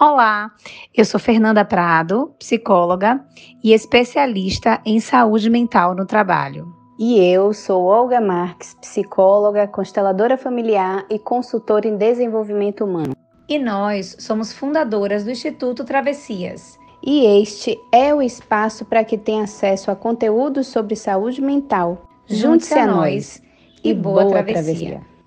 Olá, eu sou Fernanda Prado, psicóloga e especialista em saúde mental no trabalho. E eu sou Olga Marques, psicóloga, consteladora familiar e consultora em desenvolvimento humano. E nós somos fundadoras do Instituto Travessias. E este é o espaço para que tenha acesso a conteúdos sobre saúde mental. Junte-se a, nós e boa, boa travessia. travessia.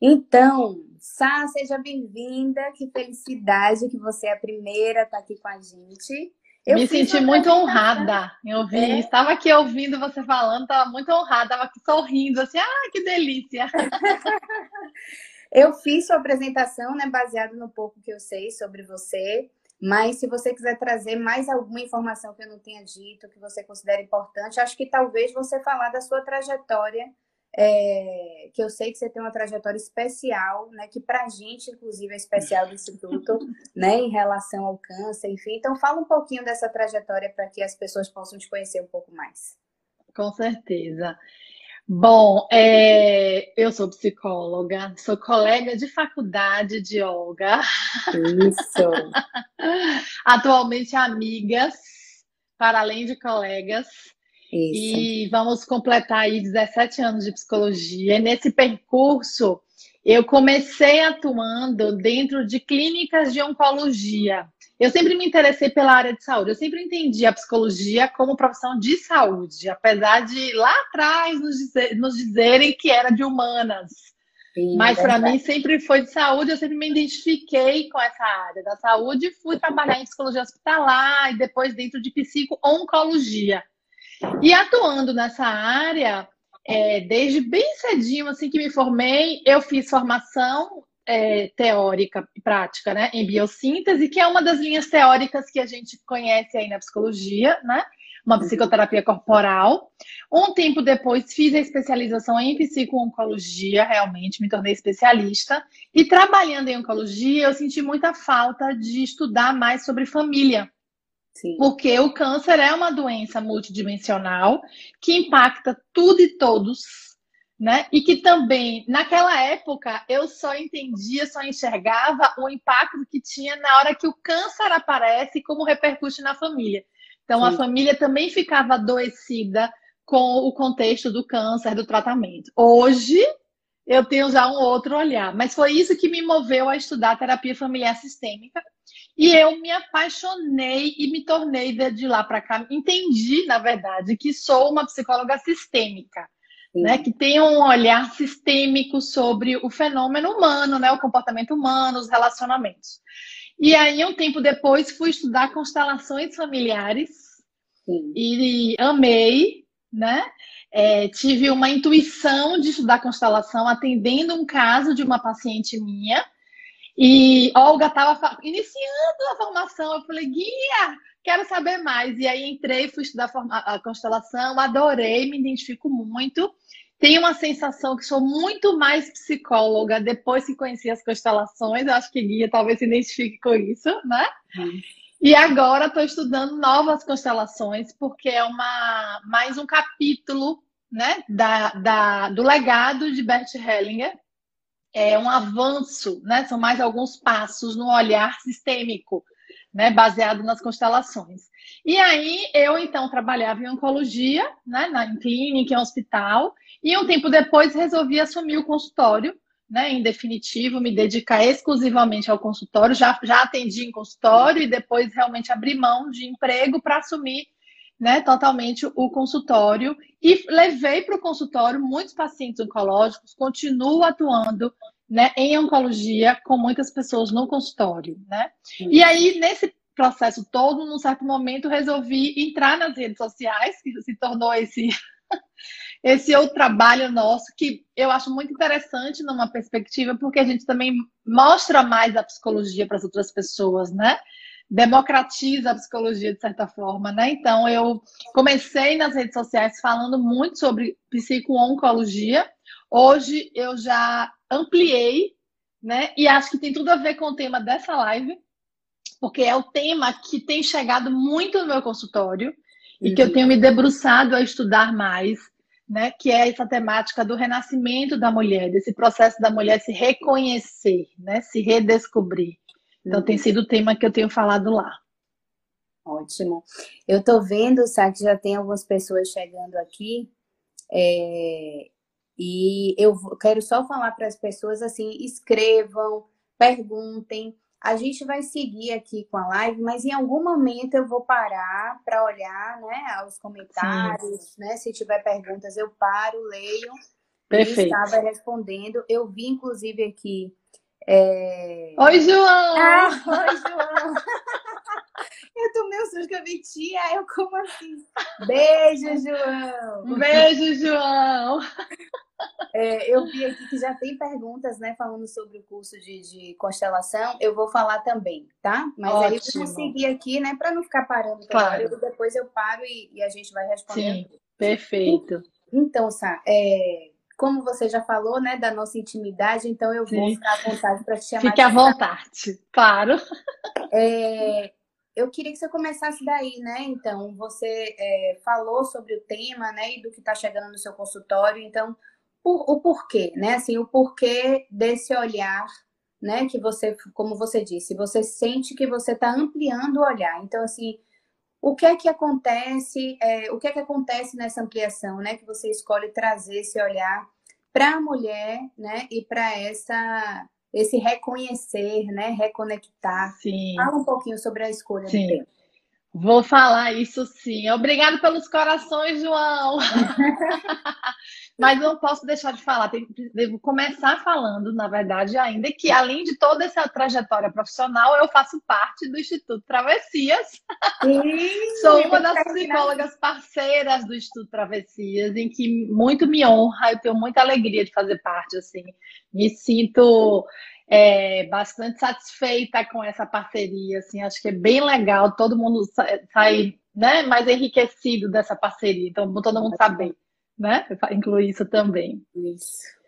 Então, Sá, seja bem-vinda. Que felicidade que você é a primeira a estar aqui com a gente. Eu Me senti muito honrada em ouvir. É? Estava aqui ouvindo você falando, estava muito honrada, estava aqui sorrindo, assim, ah, que delícia! eu fiz sua apresentação, né, baseado no pouco que eu sei sobre você. Mas se você quiser trazer mais alguma informação que eu não tenha dito, que você considera importante, acho que talvez você falar da sua trajetória é, que eu sei que você tem uma trajetória especial, né, que para a gente, inclusive, é especial do Instituto, né, em relação ao câncer, enfim. Então, fala um pouquinho dessa trajetória para que as pessoas possam te conhecer um pouco mais. Com certeza. Bom, é, eu sou psicóloga, sou colega de faculdade de Olga. Isso. Atualmente amigas, para além de colegas. Isso. E vamos completar aí 17 anos de psicologia. E nesse percurso, eu comecei atuando dentro de clínicas de oncologia. Eu sempre me interessei pela área de saúde. Eu sempre entendi a psicologia como profissão de saúde, apesar de lá atrás nos, dizer, nos dizerem que era de humanas. Sim, Mas para mim sempre foi de saúde, eu sempre me identifiquei com essa área da saúde e fui trabalhar em psicologia hospitalar e depois dentro de psico-oncologia. E atuando nessa área, é, desde bem cedinho, assim que me formei, eu fiz formação é, teórica e prática, né, em biossíntese, que é uma das linhas teóricas que a gente conhece aí na psicologia, né, uma uhum. psicoterapia corporal. Um tempo depois fiz a especialização em psico-oncologia, realmente me tornei especialista. E trabalhando em oncologia, eu senti muita falta de estudar mais sobre família. Sim. Porque o câncer é uma doença multidimensional que impacta tudo e todos, né? E que também, naquela época, eu só entendia, só enxergava o impacto que tinha na hora que o câncer aparece e como repercute na família. Então, Sim. a família também ficava adoecida com o contexto do câncer, do tratamento. Hoje, eu tenho já um outro olhar, mas foi isso que me moveu a estudar terapia familiar sistêmica e eu me apaixonei e me tornei de lá para cá. Entendi, na verdade, que sou uma psicóloga sistêmica, né? Que tem um olhar sistêmico sobre o fenômeno humano, né? O comportamento humano, os relacionamentos. E aí, um tempo depois, fui estudar constelações familiares Sim. e amei, né? É, tive uma intuição de estudar constelação atendendo um caso de uma paciente minha e Olga estava iniciando a formação. Eu falei, guia, quero saber mais. E aí entrei, fui estudar a constelação, adorei, me identifico muito. Tenho uma sensação que sou muito mais psicóloga depois que conheci as constelações. Eu acho que guia talvez se identifique com isso, né? Uhum. E agora estou estudando novas constelações, porque é uma mais um capítulo né, da, da, do legado de Bert Hellinger, é um avanço, né? São mais alguns passos no olhar sistêmico, né? Baseado nas constelações. E aí eu então trabalhava em oncologia, né? Na em clínica, em hospital, e um tempo depois resolvi assumir o consultório, né? Em definitivo, me dedicar exclusivamente ao consultório. Já já atendi em consultório e depois realmente abri mão de emprego para assumir né, totalmente o consultório e levei para o consultório muitos pacientes oncológicos, continuo atuando né, em oncologia com muitas pessoas no consultório, né? E aí, nesse processo todo, num certo momento, resolvi entrar nas redes sociais, que se tornou esse, esse outro trabalho nosso, que eu acho muito interessante numa perspectiva, porque a gente também mostra mais a psicologia para as outras pessoas, né? democratiza a psicologia de certa forma, né? Então eu comecei nas redes sociais falando muito sobre psico-oncologia. Hoje eu já ampliei, né? E acho que tem tudo a ver com o tema dessa live, porque é o tema que tem chegado muito no meu consultório uhum. e que eu uhum. tenho me debruçado a estudar mais né, que é essa temática do renascimento da mulher, desse processo da mulher se reconhecer, né, se redescobrir. Então, uhum. tem sido o tema que eu tenho falado lá. Ótimo. Eu estou vendo, sabe, que já tem algumas pessoas chegando aqui, é, e eu quero só falar para as pessoas assim: escrevam, perguntem. A gente vai seguir aqui com a live, mas em algum momento eu vou parar para olhar, né, os comentários, Sim. né? Se tiver perguntas, eu paro, leio. Perfeito. E estava respondendo. Eu vi, inclusive, aqui. É... Oi, João! Ah, oi, João! eu tomei um susto que eu vi, tia, eu como assim? Beijo, João! Beijo, João! É, eu vi aqui que já tem perguntas, né, falando sobre o curso de, de constelação. Eu vou falar também, tá? Mas Ótimo. aí vamos seguir aqui, né, para não ficar parando claro. Depois eu paro e, e, a gente vai respondendo. Sim, perfeito. Então, Sá, é, como você já falou, né, da nossa intimidade, então eu vou Sim. ficar à vontade para te chamar. Fique à vontade, claro. É, eu queria que você começasse daí, né? Então, você é, falou sobre o tema, né, e do que está chegando no seu consultório. Então, por, o porquê, né? Assim, o porquê desse olhar, né? Que você, como você disse, você sente que você está ampliando o olhar. Então, assim, o que é que acontece? É, o que é que acontece nessa ampliação, né? Que você escolhe trazer esse olhar para a mulher, né? E para essa esse reconhecer, né? Reconectar. Sim. Fala um pouquinho sobre a escolha sim. do tempo. Vou falar isso sim. Obrigado pelos corações, João. Mas não posso deixar de falar, devo começar falando, na verdade, ainda que além de toda essa trajetória profissional, eu faço parte do Instituto Travessias. Sim, Sou uma das psicólogas parceiras do Instituto Travessias, em que muito me honra, eu tenho muita alegria de fazer parte, assim. Me sinto é, bastante satisfeita com essa parceria, assim, acho que é bem legal, todo mundo sai, né, mais enriquecido dessa parceria, então todo mundo saber né? Incluir isso também. Isso.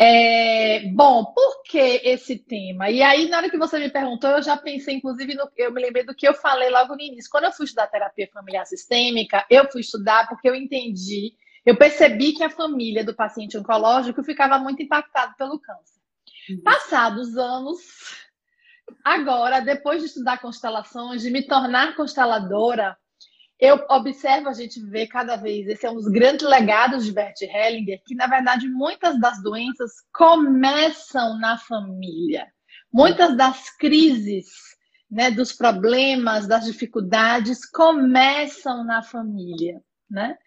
É, bom, por que esse tema? E aí, na hora que você me perguntou, eu já pensei, inclusive, no, eu me lembrei do que eu falei logo no início. Quando eu fui estudar terapia familiar sistêmica, eu fui estudar porque eu entendi, eu percebi que a família do paciente oncológico ficava muito impactado pelo câncer. Uhum. Passados anos, agora, depois de estudar constelações, de me tornar consteladora, eu observo, a gente vê cada vez, esse é um dos grandes legados de Bert Hellinger, que na verdade muitas das doenças começam na família. Muitas das crises, né, dos problemas, das dificuldades começam na família, né?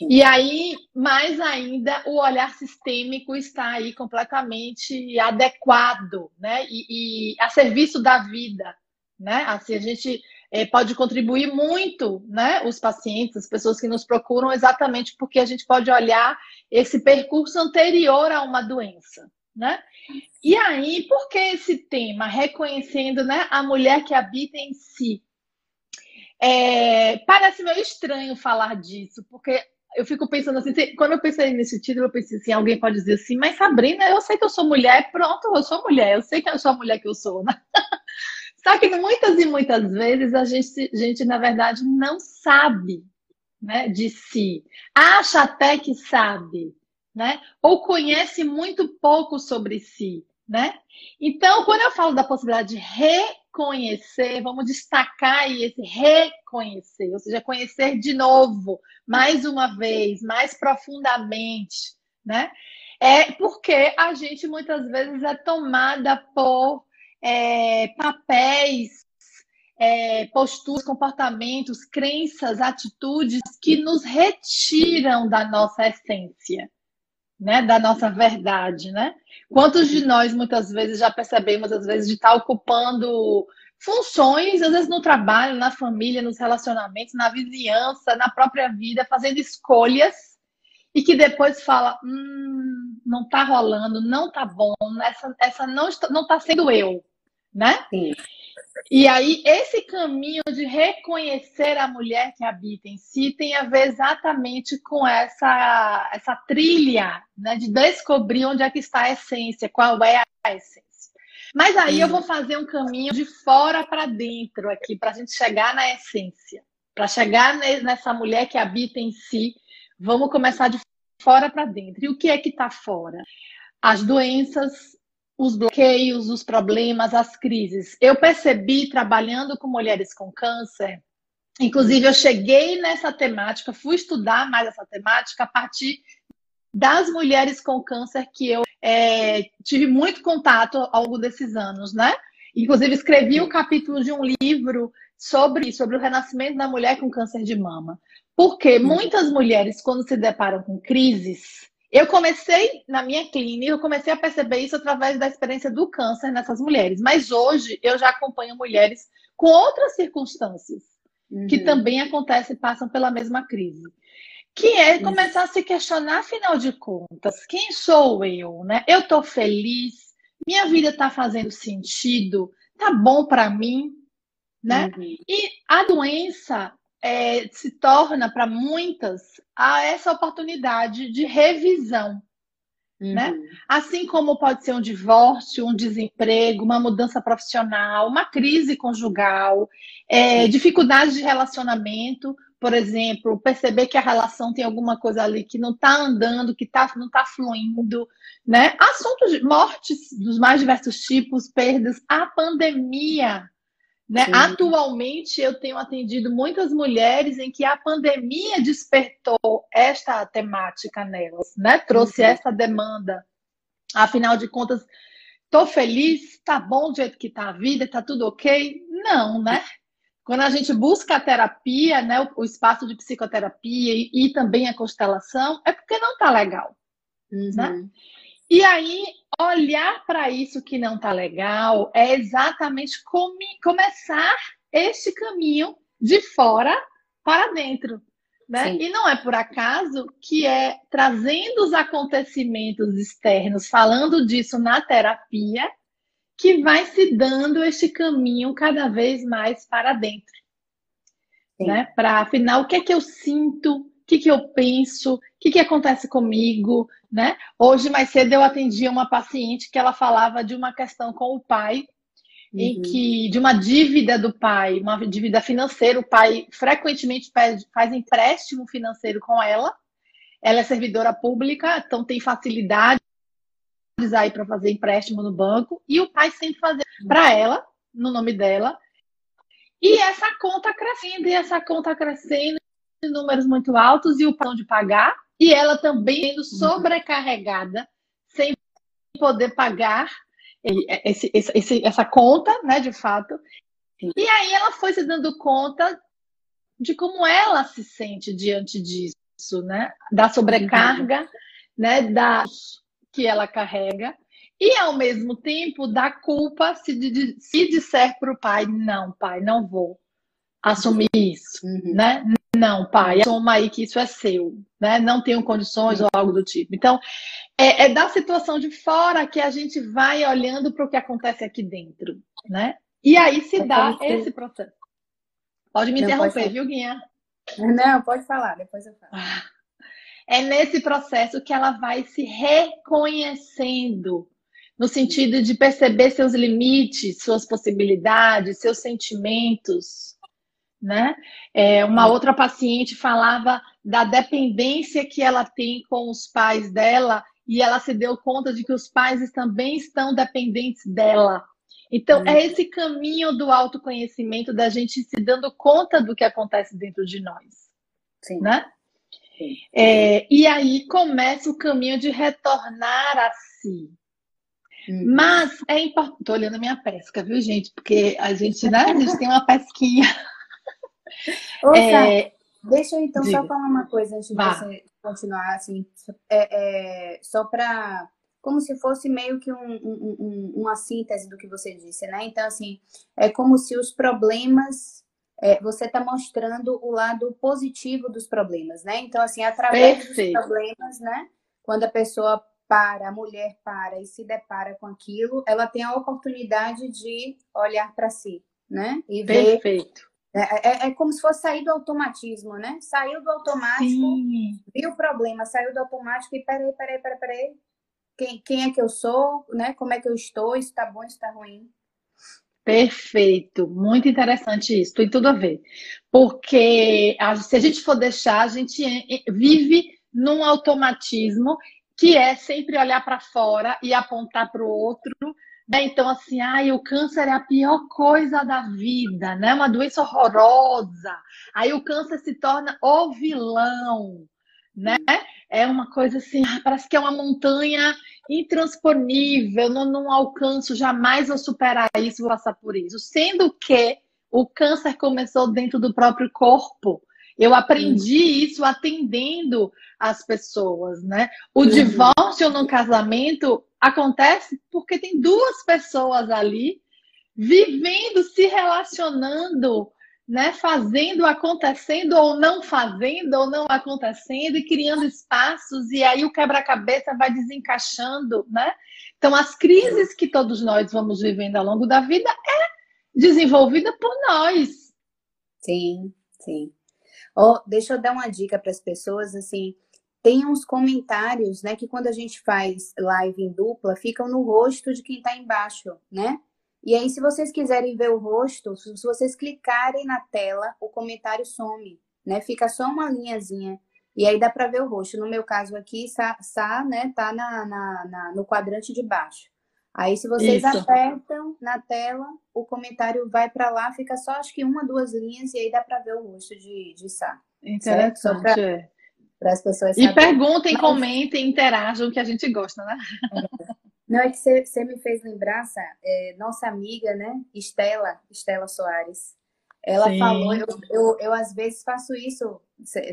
E aí, mais ainda, o olhar sistêmico está aí completamente adequado, né? E, e a serviço da vida, né? Assim, a gente é, pode contribuir muito, né? Os pacientes, as pessoas que nos procuram, exatamente porque a gente pode olhar esse percurso anterior a uma doença, né? E aí, por que esse tema? Reconhecendo né, a mulher que habita em si. É, parece meio estranho falar disso, porque eu fico pensando assim, quando eu pensei nesse título, eu pensei assim, alguém pode dizer assim, mas Sabrina, eu sei que eu sou mulher, pronto, eu sou mulher, eu sei que eu sou a mulher que eu sou, né? Só que muitas e muitas vezes a gente, gente na verdade, não sabe né, de si. Acha até que sabe, né? Ou conhece muito pouco sobre si, né? Então, quando eu falo da possibilidade de reconhecer, vamos destacar aí esse reconhecer, ou seja, conhecer de novo, mais uma vez, mais profundamente, né? É porque a gente muitas vezes é tomada por é, papéis, é, posturas, comportamentos, crenças, atitudes que nos retiram da nossa essência, né? da nossa verdade. Né? Quantos de nós muitas vezes já percebemos, às vezes, de estar ocupando funções, às vezes no trabalho, na família, nos relacionamentos, na vizinhança, na própria vida, fazendo escolhas e que depois fala, hum, não tá rolando, não tá bom, essa, essa não, está, não tá sendo eu né? Sim. E aí, esse caminho de reconhecer a mulher que habita em si tem a ver exatamente com essa, essa trilha, né? De descobrir onde é que está a essência, qual é a essência. Mas aí Sim. eu vou fazer um caminho de fora para dentro aqui, para a gente chegar na essência. Para chegar nessa mulher que habita em si, vamos começar de fora para dentro. E o que é que está fora? As doenças, os bloqueios, os problemas, as crises. Eu percebi trabalhando com mulheres com câncer, inclusive eu cheguei nessa temática, fui estudar mais essa temática a partir das mulheres com câncer que eu é, tive muito contato ao longo desses anos, né? Inclusive escrevi o um capítulo de um livro sobre sobre o renascimento da mulher com câncer de mama. Porque muitas mulheres, quando se deparam com crises, eu comecei na minha clínica, eu comecei a perceber isso através da experiência do câncer nessas mulheres. Mas hoje eu já acompanho mulheres com outras circunstâncias uhum. que também acontecem e passam pela mesma crise. Que é começar a se questionar, afinal de contas, quem sou eu, né? Eu estou feliz, minha vida está fazendo sentido, tá bom para mim, né? Uhum. E a doença é, se torna para muitas a essa oportunidade de revisão. Né? Uhum. Né? Assim como pode ser um divórcio, um desemprego, uma mudança profissional, uma crise conjugal, é, dificuldades de relacionamento, por exemplo, perceber que a relação tem alguma coisa ali que não está andando, que tá, não está fluindo, né? Assuntos de mortes dos mais diversos tipos, perdas, a pandemia né? Atualmente, eu tenho atendido muitas mulheres em que a pandemia despertou esta temática nelas, né? trouxe uhum. essa demanda. Afinal de contas, estou feliz, está bom do jeito que está a vida, está tudo ok? Não, né? Quando a gente busca a terapia, né, o, o espaço de psicoterapia e, e, também a constelação, é porque não está legal. Né? Uhum. Né? E aí, olhar para isso que não está legal é exatamente come, começar este caminho de fora para dentro. Né? E não é por acaso que é trazendo os acontecimentos externos, falando disso na terapia, que vai se dando este caminho cada vez mais para dentro. Né? Para afinal, o que é que eu sinto, que, que eu penso, o que, que acontece comigo, né? Hoje, mais cedo, eu atendi uma paciente que ela falava de uma questão com o pai, uhum. em que de uma dívida do pai, uma dívida financeira, o pai frequentemente pede, faz empréstimo financeiro com ela. Ela é servidora pública, então tem facilidade aí para fazer empréstimo no banco e o pai sempre fazer para ela, no nome dela. E essa conta crescendo, e essa conta crescendo, números muito altos e o plano de pagar e ela também sendo uhum. sobrecarregada, sem poder pagar esse, esse, essa conta, né, de fato. E aí ela foi se dando conta de como ela se sente diante disso, né? Da sobrecarga, uhum. né? Da que ela carrega e ao mesmo tempo da culpa se, se disser para o pai não, pai, não vou assumir isso, uhum. né? Não, pai, assuma aí que isso é seu, né? Não tenho condições ou algo do tipo. Então, é, é da situação de fora que a gente vai olhando para o que acontece aqui dentro, né? E aí se dá esse processo. Pode me Não, interromper, pode viu, Guinha? Não, pode falar, depois eu falo. É nesse processo que ela vai se reconhecendo, no sentido de perceber seus limites, suas possibilidades, seus sentimentos, né? É, uma outra paciente falava da dependência que ela tem com os pais dela e ela se deu conta de que os pais também estão dependentes dela. Então, é esse caminho do autoconhecimento, da gente se dando conta do que acontece dentro de nós. Sim. Né? Sim. É, e aí começa o caminho de retornar a si. Uhum. Mas é importante. Estou olhando a minha pesca, viu, gente? Porque a gente, né, a gente tem uma pesquinha. Ouça, é... deixa eu então Diga. só falar uma coisa antes de você continuar, assim, é, é só para como se fosse meio que um, um, um, uma síntese do que você disse, né? Então, assim, é como se os problemas, é, você está mostrando o lado positivo dos problemas, né? Então, assim, através Perfeito. dos problemas, né? Quando a pessoa para, a mulher para e se depara com aquilo, ela tem a oportunidade de olhar para si, né? E ver Perfeito. É, é, é, como se fosse sair do automatismo, né? Saiu do automático, Sim. viu o problema, saiu do automático e peraí, peraí, peraí, peraí. Quem, quem é que eu sou, né? Como é que eu estou? Isso tá bom, isso tá ruim. Perfeito, muito interessante isso, tem tudo a ver. Porque se a gente for deixar, a gente vive num automatismo que é sempre olhar para fora e apontar para o outro. Né? Então, assim, ai, o câncer é a pior coisa da vida, né? Uma doença horrorosa. Aí o câncer se torna o vilão, né? É uma coisa assim, ah, parece que é uma montanha intransponível, não, não alcanço, jamais vou superar isso, vou passar por isso. Sendo que o câncer começou dentro do próprio corpo. Eu aprendi isso atendendo as pessoas, né? O uhum. divórcio no casamento acontece porque tem duas pessoas ali vivendo, se relacionando, né? Fazendo, acontecendo ou não fazendo ou não acontecendo e criando espaços e aí o quebra-cabeça vai desencaixando, né? Então as crises que todos nós vamos vivendo ao longo da vida é desenvolvida por nós. Sim, sim. Oh, deixa eu dar uma dica para as pessoas, assim, tem uns comentários, né, que quando a gente faz live em dupla, ficam no rosto de quem está embaixo, né? E aí, se vocês quiserem ver o rosto, se vocês clicarem na tela, o comentário some, né? Fica só uma linhazinha. E aí dá para ver o rosto. No meu caso aqui, Sá, Sá né, tá na, na, na, no quadrante de baixo. Aí, se vocês Isso. apertam na tela, o comentário vai para lá, fica só acho que uma, duas linhas, e aí dá para ver o rosto de, de Sá. Interessante. Para as pessoas saberem. E perguntem, Mas... comentem, interajam, que a gente gosta, né? É. Não, é que você me fez lembrar, Sá, é, nossa amiga, né, Estela, Estela Soares. Ela Sim. falou, eu, eu, eu às vezes faço isso,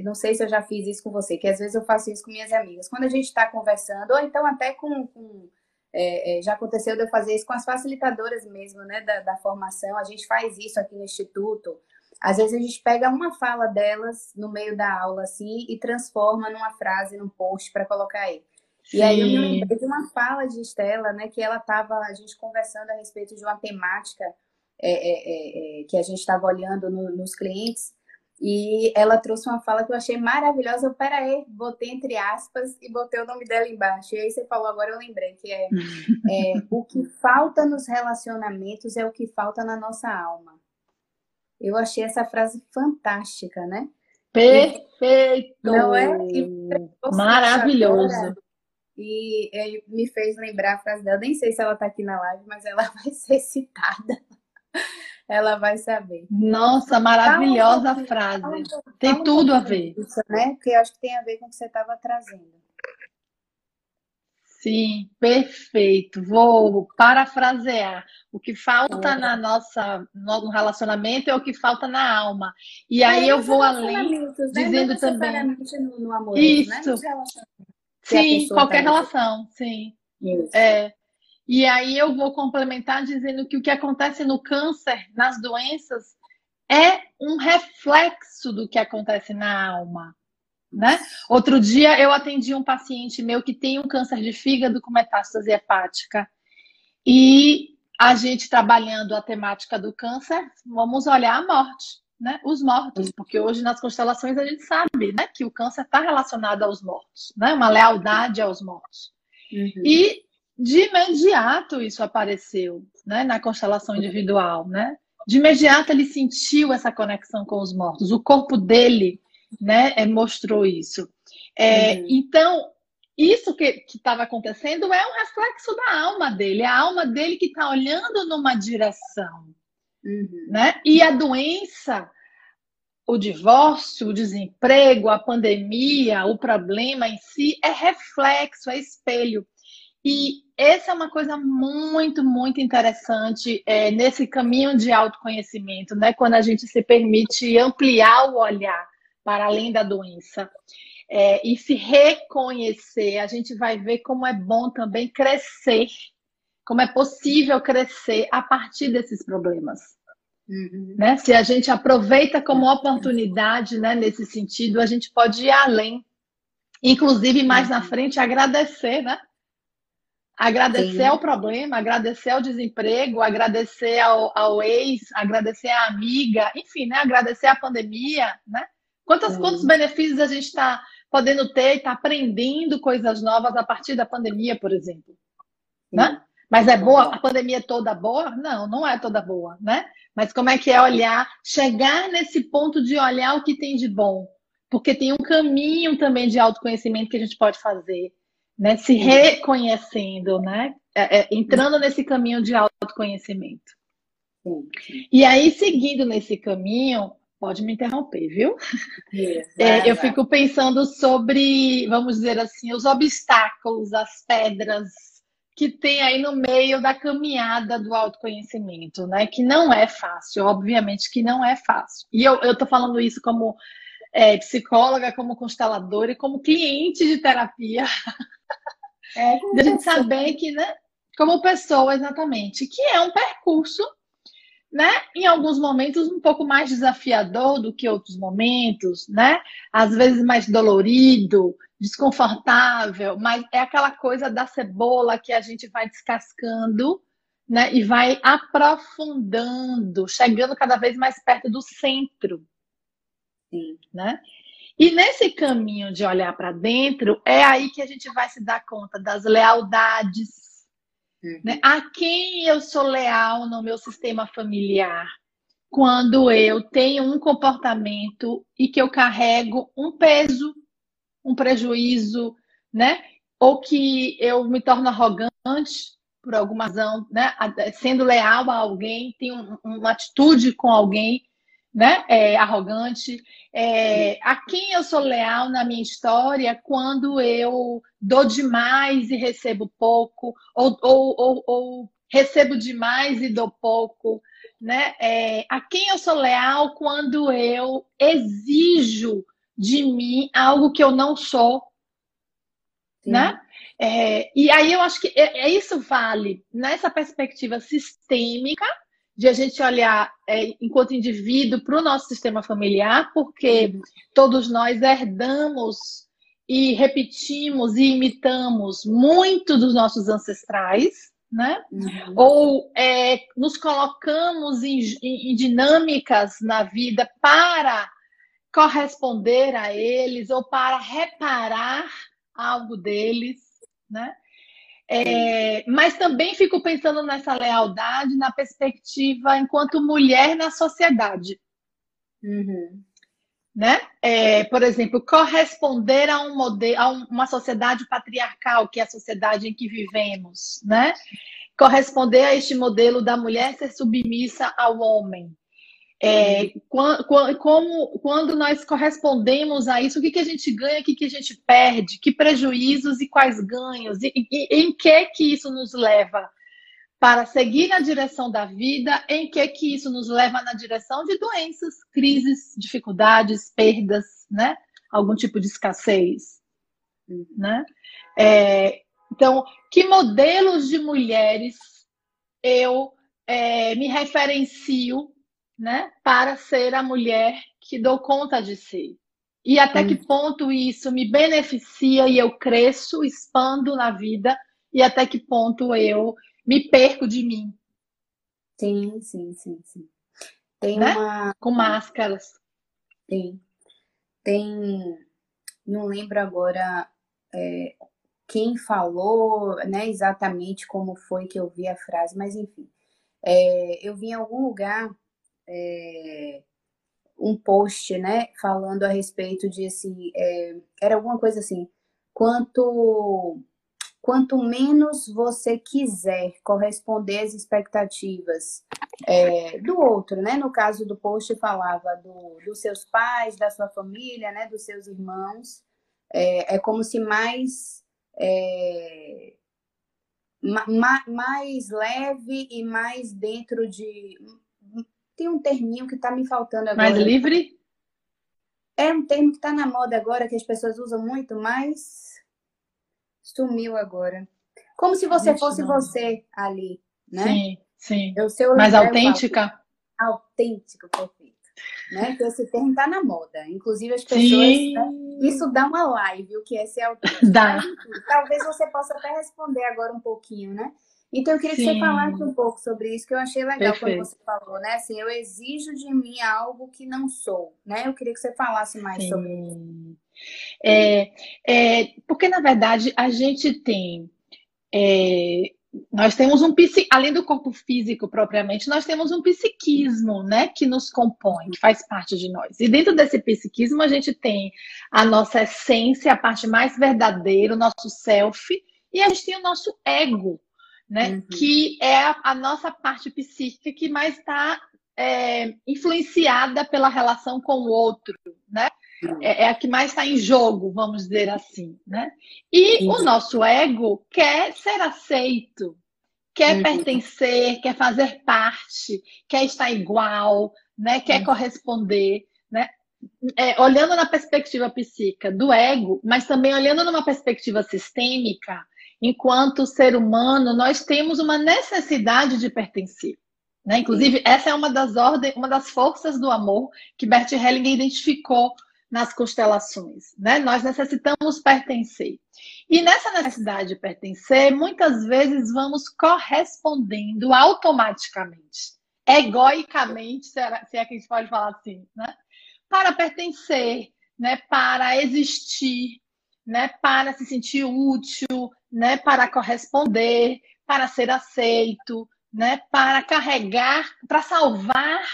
não sei se eu já fiz isso com você, que às vezes eu faço isso com minhas amigas. Quando a gente está conversando, ou então até com, com é, é, já aconteceu de eu fazer isso com as facilitadoras mesmo, né, da, da, formação. A gente faz isso aqui no Instituto. Às vezes a gente pega uma fala delas no meio da aula, assim, e transforma numa frase, num post para colocar aí. Sim. E aí eu me lembrei de uma fala de Estela, né, que ela estava, a gente conversando a respeito de uma temática é, é, é, é que a gente estava olhando no, nos clientes, e ela trouxe uma fala que eu achei maravilhosa. Eu, peraí, botei entre aspas e botei o nome dela embaixo. E aí você falou agora, eu lembrei que é, é o que falta nos relacionamentos é o que falta na nossa alma. Eu achei essa frase fantástica, né? Perfeito! Não é? Maravilhoso! E, e me fez lembrar a frase dela. Nem sei se ela está aqui na live, mas ela vai ser citada ela vai saber. Nossa, maravilhosa fala, frase. Fala, tem fala tudo a ver. Isso, né? Porque eu acho que tem a ver com o que você estava trazendo. Sim, perfeito. Vou parafrasear. O que falta é. na nossa no relacionamento é o que falta na alma. E é, aí eu vou além, né? dizendo também. No, no amor, Isso. Né? Sim, qualquer tá relação, sim. Isso. É. E aí eu vou complementar dizendo que o que acontece no câncer, nas doenças, é um reflexo do que acontece na alma. Né? Outro dia eu atendi um paciente meu que tem um câncer de fígado com metástase hepática. E a gente trabalhando a temática do câncer, vamos olhar a morte, né? Os mortos, porque hoje nas constelações a gente sabe, né, que o câncer está relacionado aos mortos, né? Uma lealdade aos mortos. Uhum. E de imediato isso apareceu, né, na constelação individual, né? De imediato ele sentiu essa conexão com os mortos. O corpo dele, né, é, mostrou isso. É, uhum. Então, isso que estava acontecendo é um reflexo da alma dele, é a alma dele que está olhando numa direção, uhum. né? E a doença, o divórcio, o desemprego, a pandemia, o problema em si é reflexo, é espelho. E essa é uma coisa muito, muito interessante é, nesse caminho de autoconhecimento, né? Quando a gente se permite ampliar o olhar para além da doença é, e se reconhecer, a gente vai ver como é bom também crescer, como é possível crescer a partir desses problemas. Uhum. Né? Se a gente aproveita como oportunidade né, nesse sentido, a gente pode ir além. Inclusive, mais uhum. na frente, agradecer, né? Agradecer Sim. ao problema, agradecer ao desemprego, agradecer ao, ao, ex, agradecer à amiga, enfim, né? Agradecer à pandemia, né? Quantos, quantos benefícios a gente está podendo ter e está aprendendo coisas novas a partir da pandemia, por exemplo, né? Mas é boa, a pandemia é toda boa? Não, não é toda boa, né? Mas como é que é olhar, chegar nesse ponto de olhar o que tem de bom, porque tem um caminho também de autoconhecimento que a gente pode fazer, né? Se reconhecendo, né? É, é, entrando nesse caminho de autoconhecimento. Sim, sim. E aí, seguindo nesse caminho, pode me interromper, viu? é, eu fico pensando sobre, vamos dizer assim, os obstáculos, as pedras que tem aí no meio da caminhada do autoconhecimento, né? Que não é fácil, obviamente que não é fácil. E eu, eu tô falando isso como é, psicóloga, como consteladora e como cliente de terapia. É, a gente saber que, né? Como pessoa, exatamente, que é um percurso né? Em alguns momentos um pouco mais desafiador do que outros momentos, né? Às vezes mais dolorido, desconfortável, mas é aquela coisa da cebola que a gente vai descascando, né? E vai aprofundando, chegando cada vez mais perto do centro, Sim. né? E nesse caminho de olhar para dentro, é aí que a gente vai se dar conta das lealdades, né? A quem eu sou leal no meu sistema familiar? Quando eu tenho um comportamento e que eu carrego um peso, um prejuízo, né? Ou que eu me torno arrogante por alguma razão, né? Sendo leal a alguém, tenho uma atitude com alguém né? É, arrogante. É, a quem eu sou leal na minha história quando eu dou demais e recebo pouco, ou, ou, ou, ou recebo demais e dou pouco, né? É, a quem eu sou leal quando eu exijo de mim algo que eu não sou, Sim. né? É, e aí eu acho que é, é isso vale nessa perspectiva sistêmica de a gente olhar é, enquanto indivíduo para o nosso sistema familiar, porque todos nós herdamos e repetimos e imitamos muito dos nossos ancestrais, né? Uhum. Ou é, nos colocamos em, em, em dinâmicas na vida para corresponder a eles ou para reparar algo deles, né? É, mas também fico pensando nessa lealdade na perspectiva enquanto mulher na sociedade. Uhum. Né? É, por exemplo, corresponder a um modelo, a uma sociedade patriarcal, que é a sociedade em que vivemos, né? Corresponder a este modelo da mulher ser submissa ao homem, é, quando, como, quando nós correspondemos a isso, o que, que a gente ganha, o que, que a gente perde, que prejuízos e quais ganhos, e, e, em que que isso nos leva para seguir na direção da vida, em que que isso nos leva na direção de doenças, crises, dificuldades, perdas, né? Algum tipo de escassez, né? É, então, que modelos de mulheres eu é, me referencio né, para ser a mulher que dou conta de ser. E até hum. que ponto isso me beneficia e eu cresço, expando na vida, e até que ponto eu me perco de mim. Sim, sim, sim, sim. Tem né? uma. Com máscaras. Tem. Tem. Não lembro agora é, quem falou, né, exatamente como foi que eu vi a frase, mas enfim. É, eu vi em algum lugar é, um post, né, falando a respeito de assim, é, era alguma coisa assim, quanto quanto menos você quiser corresponder às expectativas é, do outro, né? No caso do post falava do, dos seus pais, da sua família, né? Dos seus irmãos. É, é como se mais é, ma, mais leve e mais dentro de tem um terminho que está me faltando agora. Mais livre? É um termo que está na moda agora, que as pessoas usam muito, mas sumiu agora. Como se você fosse não. você ali, né? Sim, sim. Eu, seu Mais autêntica? Autêntico, perfeito. Né? Que esse termo está na moda. Inclusive, as pessoas. Né? Isso dá uma live, o que é ser autêntico. Dá. Talvez você possa até responder agora um pouquinho, né? Então, eu queria Sim. que você falasse um pouco sobre isso, que eu achei legal Perfeito. quando você falou, né? Assim, eu exijo de mim algo que não sou, né? Eu queria que você falasse mais Sim. sobre isso. É, é, porque, na verdade, a gente tem é, nós temos um além do corpo físico propriamente, nós temos um psiquismo, né, que nos compõe, que faz parte de nós. E dentro desse psiquismo a gente tem a nossa essência, a parte mais verdadeira, o nosso self, e a gente tem o nosso ego, né, uhum. que é a, a, nossa parte psíquica que mais está é, influenciada pela relação com o outro, né? É, é a que mais está em jogo, vamos dizer assim, né? E Sim. o nosso ego quer ser aceito, quer uhum. pertencer, quer fazer parte, quer estar igual, né? Quer uhum. corresponder, né? É, olhando na perspectiva psíquica do ego, mas também olhando numa perspectiva sistêmica, enquanto ser humano, nós temos uma necessidade de pertencer. Né? Inclusive, essa é uma das ordens, uma das forças do amor que Bert Hellinger identificou nas constelações. Né? Nós necessitamos pertencer. E nessa necessidade de pertencer, muitas vezes vamos correspondendo automaticamente, egoicamente, se é que a gente pode falar assim, né? para pertencer, né? para existir, né? para se sentir útil, né? para corresponder, para ser aceito, né? para carregar, para salvar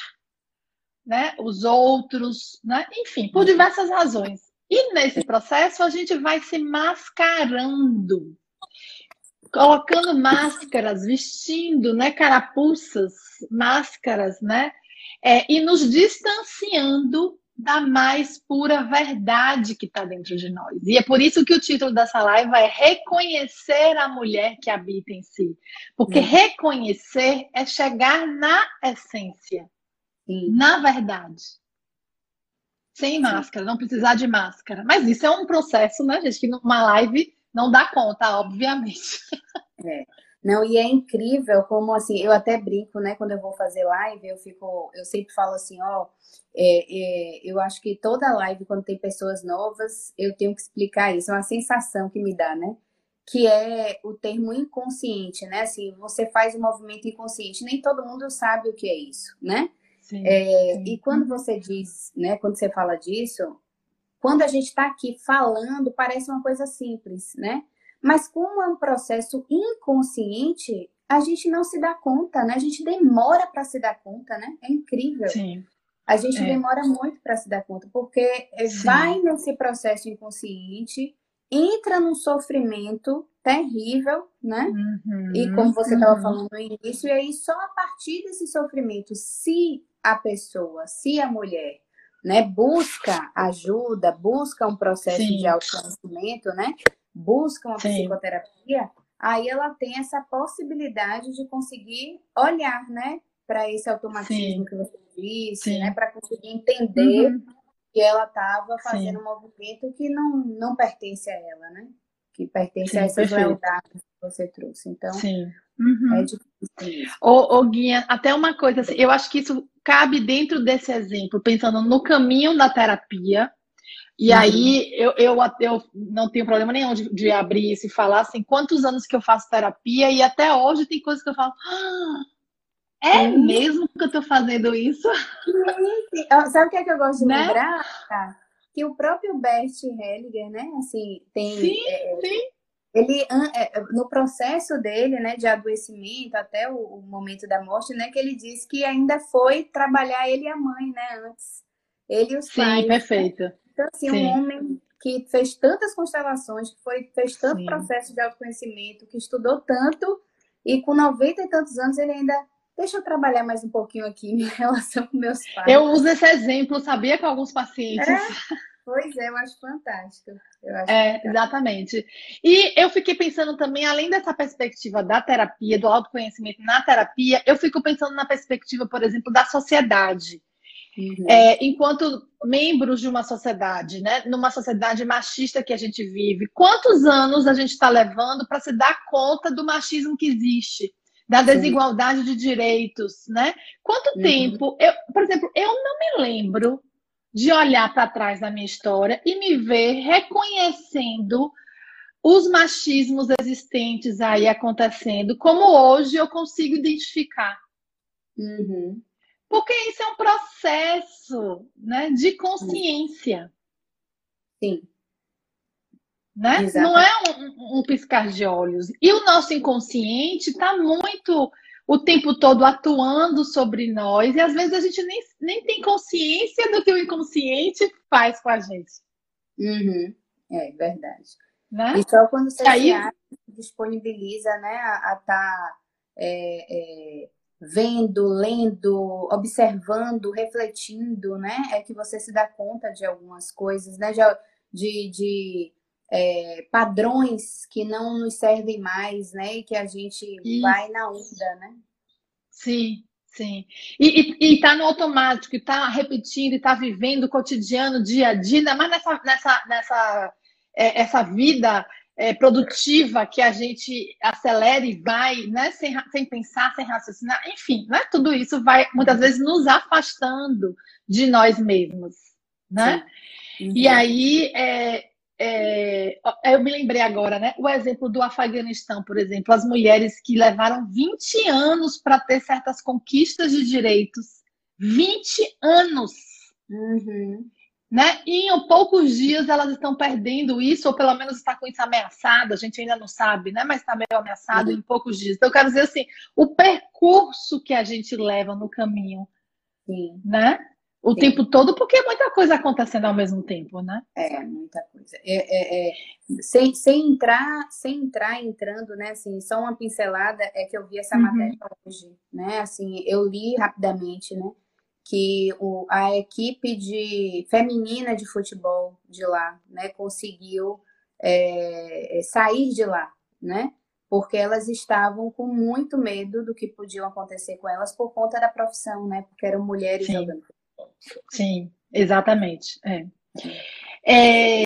né, os outros, né? enfim, por diversas razões. E nesse processo a gente vai se mascarando, colocando máscaras, vestindo né, carapuças, máscaras, né? É, e nos distanciando da mais pura verdade que está dentro de nós. E é por isso que o título dessa live é Reconhecer a mulher que habita em si. Porque hum. reconhecer é chegar na essência Sim. na verdade. Sem Sim. máscara, não precisar de máscara. Mas isso é um processo, né, gente, que numa live não dá conta, obviamente. É. Não, e é incrível como assim, eu até brinco, né? Quando eu vou fazer live, eu fico, eu sempre falo assim, ó, é, é, eu acho que toda live, quando tem pessoas novas, eu tenho que explicar isso, é uma sensação que me dá, né? Que é o termo inconsciente, né? Assim, você faz um movimento inconsciente, nem todo mundo sabe o que é isso, né? Sim, é, sim. E quando você diz, né, quando você fala disso, quando a gente está aqui falando, parece uma coisa simples, né? Mas como é um processo inconsciente, a gente não se dá conta, né? A gente demora para se dar conta, né? É incrível. Sim. A gente é. demora muito para se dar conta, porque Sim. vai nesse processo inconsciente, entra num sofrimento terrível, né? Uhum, e como você estava uhum. falando no início, e aí só a partir desse sofrimento, se a pessoa, se a mulher, né, busca ajuda, busca um processo Sim. de autoconhecimento, né, busca uma Sim. psicoterapia, aí ela tem essa possibilidade de conseguir olhar, né, para esse automatismo Sim. que você disse, né, para conseguir entender uhum. que ela estava fazendo um movimento que não, não pertence a ela, né, que pertence a essas lealdades que você trouxe. Então, Sim. Uhum. É difícil. Ô, ô, Guinha, até uma coisa, assim, eu acho que isso cabe dentro desse exemplo, pensando no caminho da terapia. E uhum. aí eu, eu, eu não tenho problema nenhum de, de, abrir isso e falar assim, quantos anos que eu faço terapia, e até hoje tem coisas que eu falo. Ah, é uhum. mesmo que eu estou fazendo isso? Sabe o que é que eu gosto de né? lembrar? Que o próprio Bert Hellinger, né? Assim, tem. Sim, é, sim ele é, é, no processo dele, né, de adoecimento até o, o, momento da morte, né, que ele disse que ainda foi trabalhar ele e a mãe, né, antes. Ele e os Sim, pais. Sim, perfeito. Né? Então, assim, Sim. um homem que fez tantas constelações, que foi, fez tanto Sim. processo de autoconhecimento, que estudou tanto, e com 90 e tantos anos ele ainda deixa eu trabalhar mais um pouquinho aqui em relação com meus pais. Eu uso esse exemplo, sabia, com alguns pacientes. É? Pois é, eu acho fantástico. Eu acho é, fantástico. exatamente. E eu fiquei pensando também, além dessa perspectiva da terapia, do autoconhecimento na terapia, eu fico pensando na perspectiva, por exemplo, da sociedade. Uhum. É, enquanto membros de uma sociedade, né? Numa sociedade machista que a gente vive, quantos anos a gente está levando para se dar conta do machismo que existe? da desigualdade Sim. de direitos, né? Quanto uhum. tempo? Eu, por exemplo, eu não me lembro de olhar para trás da minha história e me ver reconhecendo os machismos existentes aí acontecendo, como hoje eu consigo identificar. Uhum. Porque isso é um processo né, de consciência. Sim. Né? Não é um, um, piscar de olhos. E o nosso inconsciente está muito o tempo todo atuando sobre nós, e às vezes a gente nem, nem tem consciência do que o inconsciente faz com a gente. Uhum. É verdade. Né? E só quando você aí... se disponibiliza né, a estar tá, é, é, vendo, lendo, observando, refletindo, né, é que você se dá conta de algumas coisas, né, de, de é, padrões que não nos servem mais, né, e que a gente vai na onda, né? Sim, Sim. E, está no automático, está repetindo, está vivendo o cotidiano, dia a dia, ainda mais nessa, nessa, nessa é, essa vida é, produtiva que a gente acelera e vai, né, sem, sem pensar, sem raciocinar, enfim, né, tudo isso vai muitas vezes nos afastando de nós mesmos, né? Uhum. E aí, é, é, eu me lembrei agora, né, o exemplo do Afeganistão, por exemplo, as mulheres que levaram 20 anos para ter certas conquistas de direitos, 20 anos. Uhum né? E em poucos dias elas estão perdendo isso, ou pelo menos está com isso ameaçado, a gente ainda não sabe, né? Mas está meio ameaçado uhum. em poucos dias. Então, eu quero dizer assim, o percurso que a gente leva no caminho, Sim. né? O Sim. tempo todo, porque é muita coisa acontecendo ao mesmo tempo, né? É, muita coisa. É, é, é, sem, sem entrar, sem entrar entrando, né? Assim, só uma pincelada é que eu vi essa uhum. matéria hoje, né? Assim, eu li rapidamente, né? Que o, a equipe de feminina de futebol de lá, né, conseguiu é, é, sair de lá, né, porque elas estavam com muito medo do que podia acontecer com elas por conta da profissão, né, porque eram mulheres Sim. jogando. Sim, exatamente. É. É,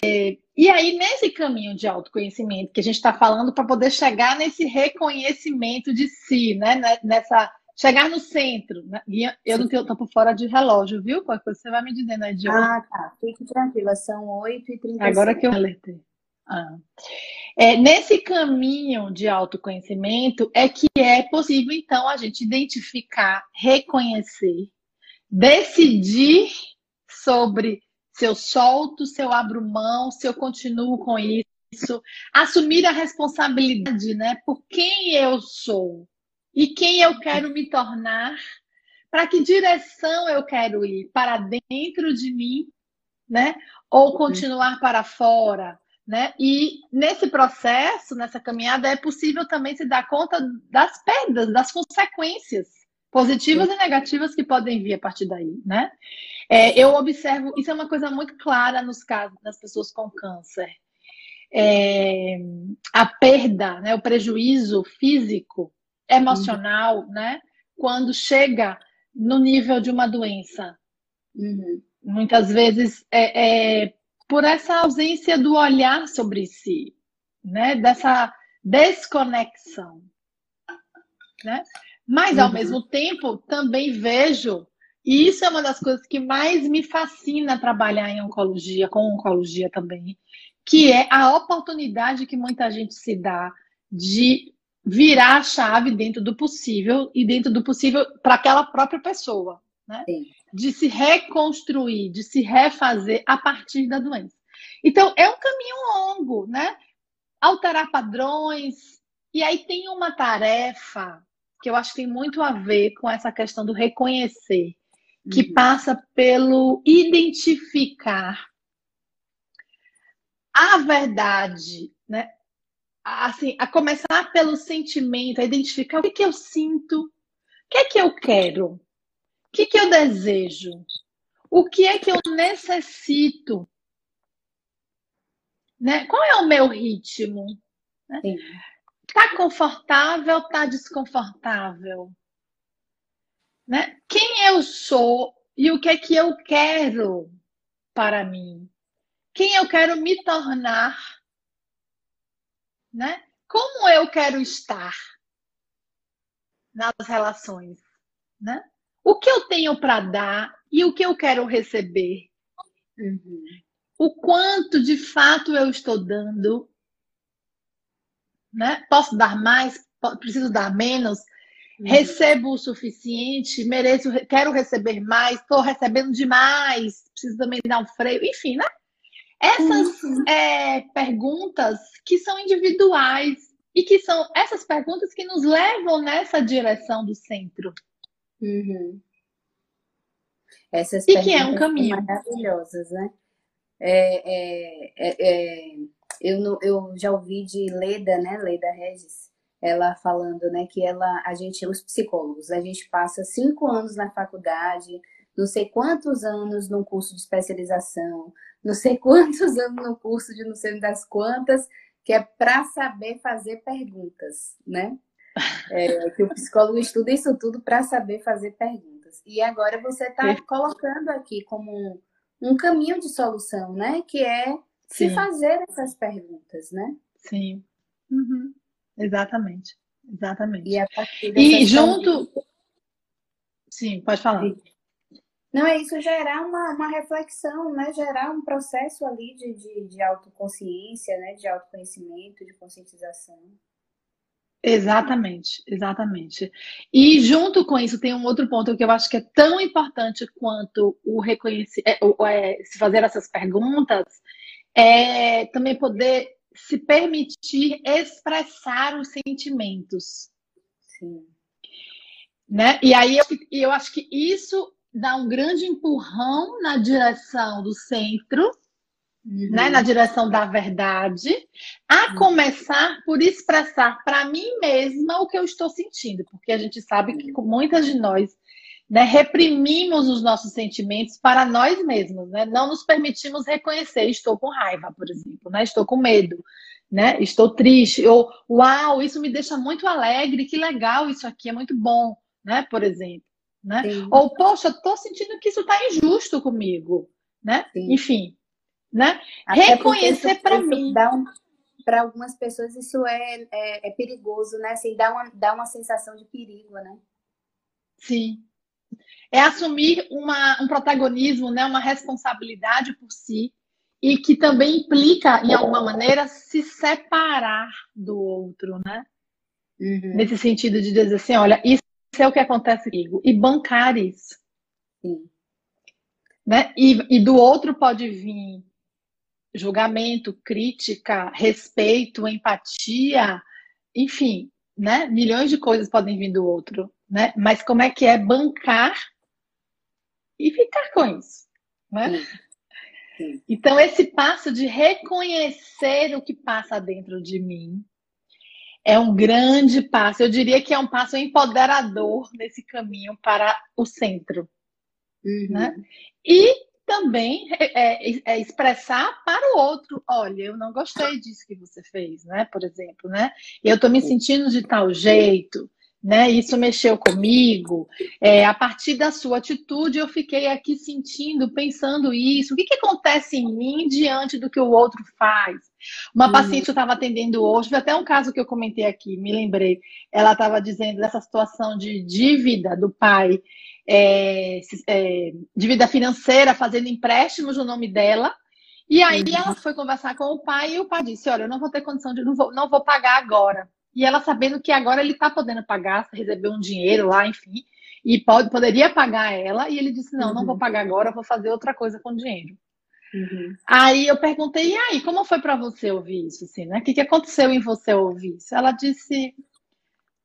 e aí, nesse caminho de autoconhecimento que a gente está falando, para poder chegar nesse reconhecimento de si, né? Nessa chegar no centro. Né? Eu não estou por fora de relógio, viu? Qualquer coisa você vai me dizendo aí de Ah, tá. Fique tranquila, são 8h35. Agora que eu alertei. Ah. É, nesse caminho de autoconhecimento é que é possível, então, a gente identificar, reconhecer, decidir sobre se eu solto, se eu abro mão, se eu continuo com isso, assumir a responsabilidade, né, por quem eu sou, e quem eu quero me tornar, para que direção eu quero ir, para dentro de mim, né? Ou continuar para fora, né? E nesse processo, nessa caminhada, é possível também se dar conta das perdas, das consequências positivas e negativas que podem vir a partir daí, né? É, eu observo, isso é uma coisa muito clara nos casos das pessoas com câncer. É, a perda, né, o prejuízo físico emocional, uhum. né? Quando chega no nível de uma doença. Uhum. Muitas vezes é, é, por essa ausência do olhar sobre si, né? Dessa desconexão, né? Mas ao uhum. mesmo tempo também vejo e isso é uma das coisas que mais me fascina trabalhar em oncologia, com oncologia também, que é a oportunidade que muita gente se dá de virar a chave dentro do possível e dentro do possível para aquela própria pessoa, né? Sim. De se reconstruir, de se refazer a partir da doença. Então, é um caminho longo, né? Alterar padrões. E aí tem uma tarefa que eu acho que tem muito a ver com essa questão do reconhecer, que uhum. passa pelo identificar a verdade, né? Assim, a começar pelo sentimento, a identificar o que, que eu sinto, o que é que eu quero, o que, que eu desejo, o que é que eu necessito, né? Qual é o meu ritmo? Né? Tá confortável, tá desconfortável? Né? Quem eu sou e o que é que eu quero para mim? Quem eu quero me tornar né? Como eu quero estar nas relações, né? O que eu tenho para dar e o que eu quero receber. Uhum. O quanto de fato eu estou dando, né? Posso dar mais, preciso dar menos, uhum. recebo o suficiente, mereço, quero receber mais, estou recebendo demais, preciso também dar um freio, enfim, né? Essas é, perguntas que são individuais e que são essas perguntas que nos levam nessa direção do centro. Uhum. Essas e que é um caminho maravilhosas, né? É, é, é, é, eu, eu já ouvi de Leda, né? Leda Regis, ela falando, né? Que ela, a gente, os psicólogos, a gente passa cinco anos na faculdade, não sei quantos anos num curso de especialização, não sei quantos anos no curso de não sei das quantas, que é para saber fazer perguntas, né? É, que o psicólogo estuda isso tudo para saber fazer perguntas. E agora você está colocando aqui como um, um, caminho de solução, né? Que é Sim. se fazer essas perguntas, né? Sim. Uhum. Exatamente. Exatamente. E, e junto. Perguntas... Sim, pode falar. Não, é isso gerar uma, uma reflexão, né? Gerar um processo ali de, de, de autoconsciência, né? De autoconhecimento, de conscientização. Exatamente, exatamente. E junto com isso tem um outro ponto que eu acho que é tão importante quanto o reconhecer, é, é, se fazer essas perguntas, é também poder se permitir expressar os sentimentos. Sim. Né? E aí eu, eu acho que isso dá um grande empurrão na direção do centro, uhum. né, na direção da verdade, a uhum. começar por expressar para mim mesma o que eu estou sentindo, porque a gente sabe que muitas de nós né, reprimimos os nossos sentimentos para nós mesmos, né? não nos permitimos reconhecer, estou com raiva, por exemplo, né? estou com medo, né? estou triste, ou uau, isso me deixa muito alegre, que legal isso aqui, é muito bom, né? por exemplo né? Sim. Ou, poxa, estou sentindo que isso está injusto comigo, né? Sim. Enfim, né? Reconhecer para mim. Um, para algumas pessoas isso é, é, é, perigoso, né? Assim, dá uma, dá uma sensação de perigo, né? Sim. É assumir uma, um protagonismo, né? uma responsabilidade por si, e que também implica, em alguma maneira, se separar do outro, né? Uhum. Nesse sentido de dizer assim, olha, isso é o que acontece comigo e bancar isso. Sim. Né? E, e do outro pode vir julgamento, crítica, respeito, empatia, enfim, né? Milhões de coisas podem vir do outro, né? Mas como é que é bancar e ficar com isso, né? Sim. Sim. Então esse passo de reconhecer o que passa dentro de mim, é um grande passo. Eu diria que é um passo empoderador nesse caminho para o centro. Uhum. Né? E também é, é, é, expressar para o outro, olha, eu não gostei disso que você fez, né? Por exemplo, né? Eu estou me sentindo de tal jeito, né? Isso mexeu comigo. É, a partir da sua atitude, eu fiquei aqui sentindo, pensando isso. O que, que acontece em mim diante do que o outro faz? Uma uhum. paciente eu estava atendendo hoje, foi até um caso que eu comentei aqui, me lembrei. Ela estava dizendo dessa situação de dívida do pai, é, é, dívida financeira, fazendo empréstimos no nome dela. E aí uhum. ela foi conversar com o pai e o pai disse: Olha, eu não vou ter condição de, não vou, não vou pagar agora. E ela sabendo que agora ele está podendo pagar, recebeu um dinheiro lá, enfim, e pode, poderia pagar ela, e ele disse: Não, uhum. não vou uhum. pagar agora, vou fazer outra coisa com o dinheiro. Uhum. Aí eu perguntei, e aí, como foi para você ouvir isso? Assim, né? O que, que aconteceu em você ouvir isso? Ela disse,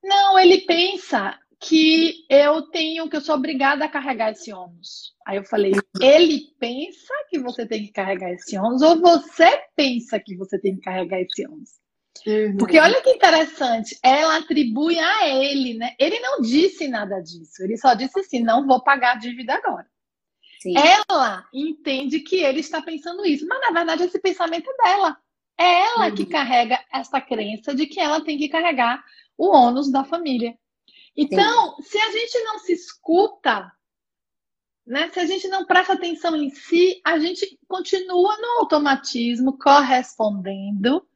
não, ele pensa que eu tenho, que eu sou obrigada a carregar esse ônus. Aí eu falei, ele pensa que você tem que carregar esse ônus ou você pensa que você tem que carregar esse ônus? Uhum. Porque olha que interessante, ela atribui a ele, né? Ele não disse nada disso, ele só disse assim: não vou pagar a dívida agora. Sim. Ela entende que ele está pensando isso, mas na verdade esse pensamento é dela. É ela uhum. que carrega essa crença de que ela tem que carregar o ônus da família. Então, Sim. se a gente não se escuta, né, se a gente não presta atenção em si, a gente continua no automatismo, correspondendo,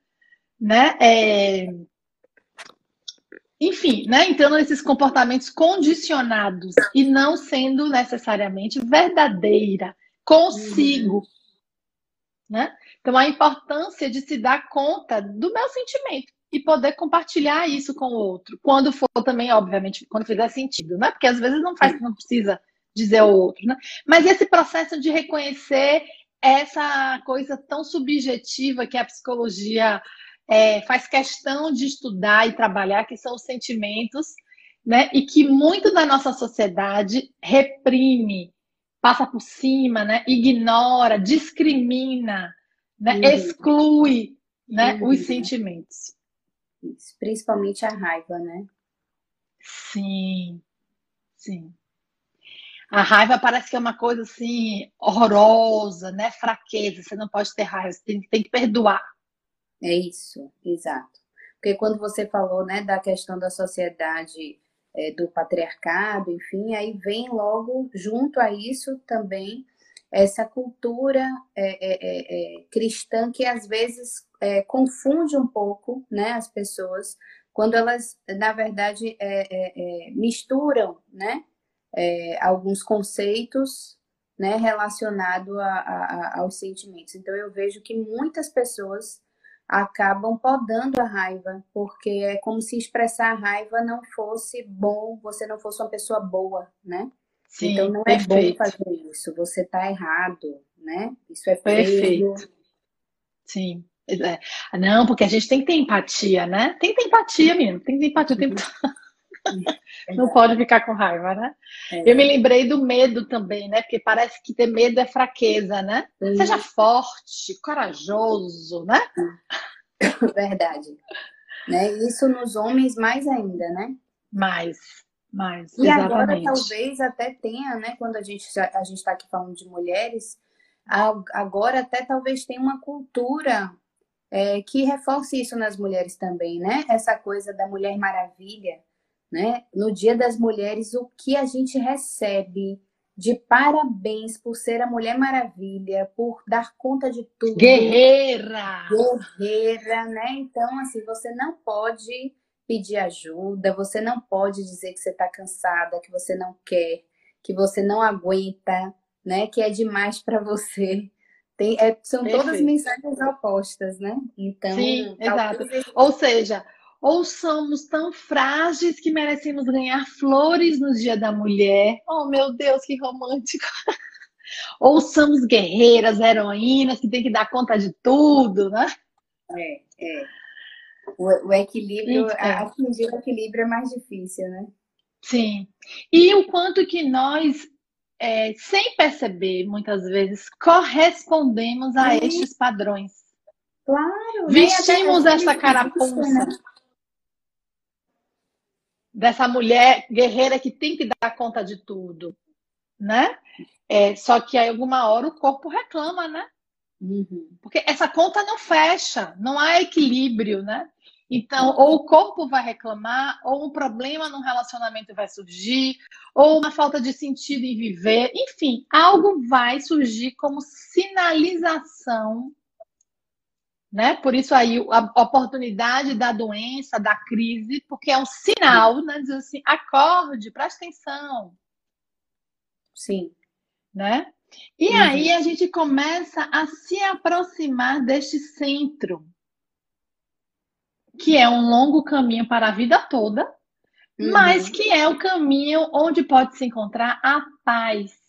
né? É, enfim, né, entrando nesses comportamentos condicionados e não sendo necessariamente verdadeira consigo, uhum. né? Então a importância de se dar conta do meu sentimento e poder compartilhar isso com o outro, quando for também, obviamente, quando fizer sentido, né? Porque às vezes não faz, não precisa dizer ao outro, né? Mas esse processo de reconhecer essa coisa tão subjetiva que a psicologia é, faz questão de estudar e trabalhar, que são os sentimentos, né? E que muito da nossa sociedade reprime, passa por cima, né? Ignora, discrimina, né? Uhum. Exclui, né? Uhum. Os sentimentos. Principalmente a raiva, né? Sim, sim. A raiva parece que é uma coisa assim horrorosa, né? Fraqueza. Você não pode ter raiva, você tem, tem que perdoar. É isso, exato. Porque quando você falou, né, da questão da sociedade é, do patriarcado, enfim, aí vem logo junto a isso também essa cultura é, é, é, é cristã que às vezes é, confunde um pouco, né, as pessoas quando elas, na verdade, misturam, né, alguns conceitos né, relacionados aos sentimentos. Então, eu vejo que muitas pessoas acabam podando a raiva, porque é como se expressar a raiva não fosse bom, você não fosse uma pessoa boa, né? Sim, então não perfeito. é bom fazer isso, você está errado, né? Isso é perfeito. Sim. É. Não, porque a gente tem que ter empatia, né? Tem que ter empatia, menino. Tem que ter empatia o tempo todo. Não pode ficar com raiva, né? É. Eu me lembrei do medo também, né? Porque parece que ter medo é fraqueza, né? Sim. Seja forte, corajoso, né? Verdade. Né? Isso nos homens mais ainda, né? Mais, mais. E exatamente. agora talvez até tenha, né? Quando a gente a gente está aqui falando de mulheres, agora até talvez tenha uma cultura é, que reforce isso nas mulheres também, né? Essa coisa da mulher maravilha né? No Dia das Mulheres, o que a gente recebe de parabéns por ser a Mulher Maravilha, por dar conta de tudo. Guerreira! Guerreira, né? Então, assim, você não pode pedir ajuda, você não pode dizer que você está cansada, que você não quer, que você não aguenta, né? Que é demais para você. Tem, é, são Perfeito. todas mensagens opostas, né? Então, Sim, exato. Ou seja, ou somos tão frágeis que merecemos ganhar flores no Dia da Mulher. Oh, meu Deus, que romântico! ou somos guerreiras, heroínas que tem que dar conta de tudo, né? É, é. O, o equilíbrio, é. atingir o equilíbrio é mais difícil, né? Sim. E o quanto que nós, é, sem perceber, muitas vezes, correspondemos a Sim. estes padrões. Claro. Vestimos esta carapuça. Né? Dessa mulher guerreira que tem que dar conta de tudo, né? É, só que aí alguma hora o corpo reclama, né? Uhum. Porque essa conta não fecha, não há equilíbrio, né? Então, ou o corpo vai reclamar, ou um problema no relacionamento vai surgir, ou uma falta de sentido em viver, enfim, algo vai surgir como sinalização né? Por isso aí a oportunidade da doença, da crise, porque é um sinal, né? Diz assim, acorde, preste atenção. Sim. Né? E uhum. aí a gente começa a se aproximar deste centro, que é um longo caminho para a vida toda, uhum. mas que é o caminho onde pode se encontrar a paz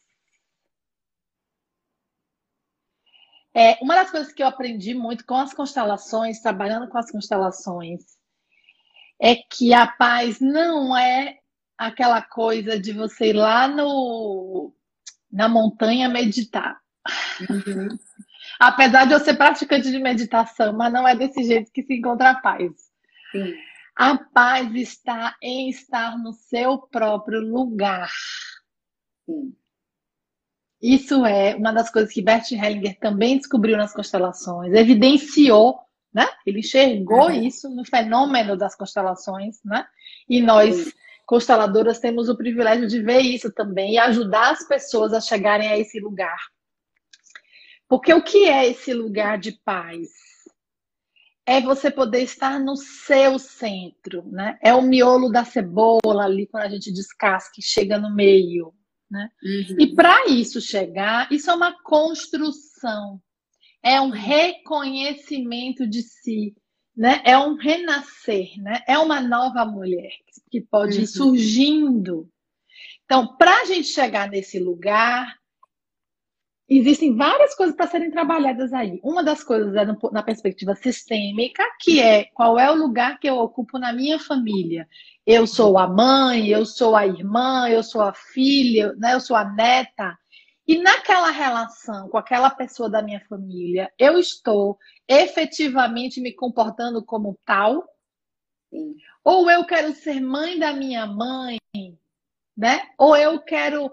É, uma das coisas que eu aprendi muito com as constelações, trabalhando com as constelações, é que a paz não é aquela coisa de você ir lá no, na montanha meditar. Uhum. Apesar de eu ser praticante de meditação, mas não é desse jeito que se encontra a paz. Sim. A paz está em estar no seu próprio lugar. Sim. Isso é uma das coisas que Bert Hellinger também descobriu nas constelações, evidenciou, né? Ele enxergou uhum. isso no fenômeno das constelações, né? E nós, consteladoras, temos o privilégio de ver isso também e ajudar as pessoas a chegarem a esse lugar. Porque o que é esse lugar de paz? É você poder estar no seu centro, né? É o miolo da cebola ali, quando a gente descasca e chega no meio, né? Uhum. E para isso chegar, isso é uma construção, é um reconhecimento de si, né? é um renascer, né? é uma nova mulher que pode uhum. ir surgindo. Então, para a gente chegar nesse lugar, existem várias coisas para serem trabalhadas aí. Uma das coisas é na perspectiva sistêmica, que é qual é o lugar que eu ocupo na minha família. Eu sou a mãe, eu sou a irmã, eu sou a filha, né? eu sou a neta. E naquela relação com aquela pessoa da minha família, eu estou efetivamente me comportando como tal? Ou eu quero ser mãe da minha mãe, né? Ou eu quero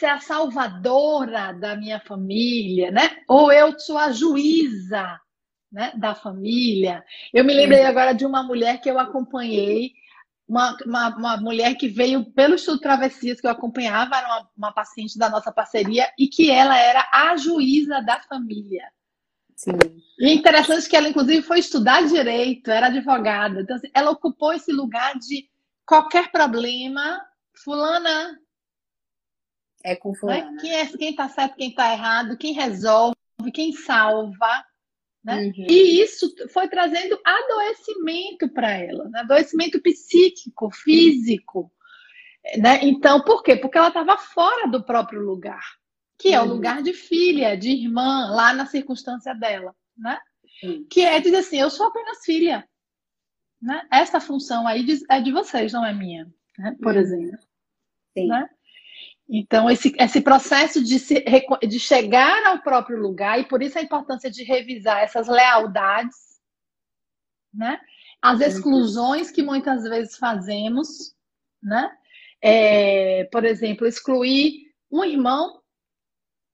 ser a salvadora da minha família, né? Ou eu sou a juíza, né, da família. Eu me lembrei agora de uma mulher que eu acompanhei uma, uma, uma, mulher que veio pelo Estudo Travessias, que eu acompanhava, era uma, uma, paciente da nossa parceria, e que ela era a juíza da família. Sim. E é interessante que ela, inclusive, foi estudar direito, era advogada. Então, assim, ela ocupou esse lugar de qualquer problema, fulana. É com fulana. Né? Quem é, quem está certo, quem está errado, quem resolve, quem salva. Né? Uhum. E isso foi trazendo adoecimento para ela, né? adoecimento psíquico, físico. Né? Então, por quê? Porque ela estava fora do próprio lugar, que é o uhum. lugar de filha, de irmã, lá na circunstância dela. Né? Uhum. Que é dizer assim: eu sou apenas filha. Né? Essa função aí é de vocês, não é minha, né? por uhum. exemplo. Sim. Né? Então, esse, esse processo de, se, de chegar ao próprio lugar, e por isso a importância de revisar essas lealdades, né? as exclusões que muitas vezes fazemos, né? É, por exemplo, excluir um irmão,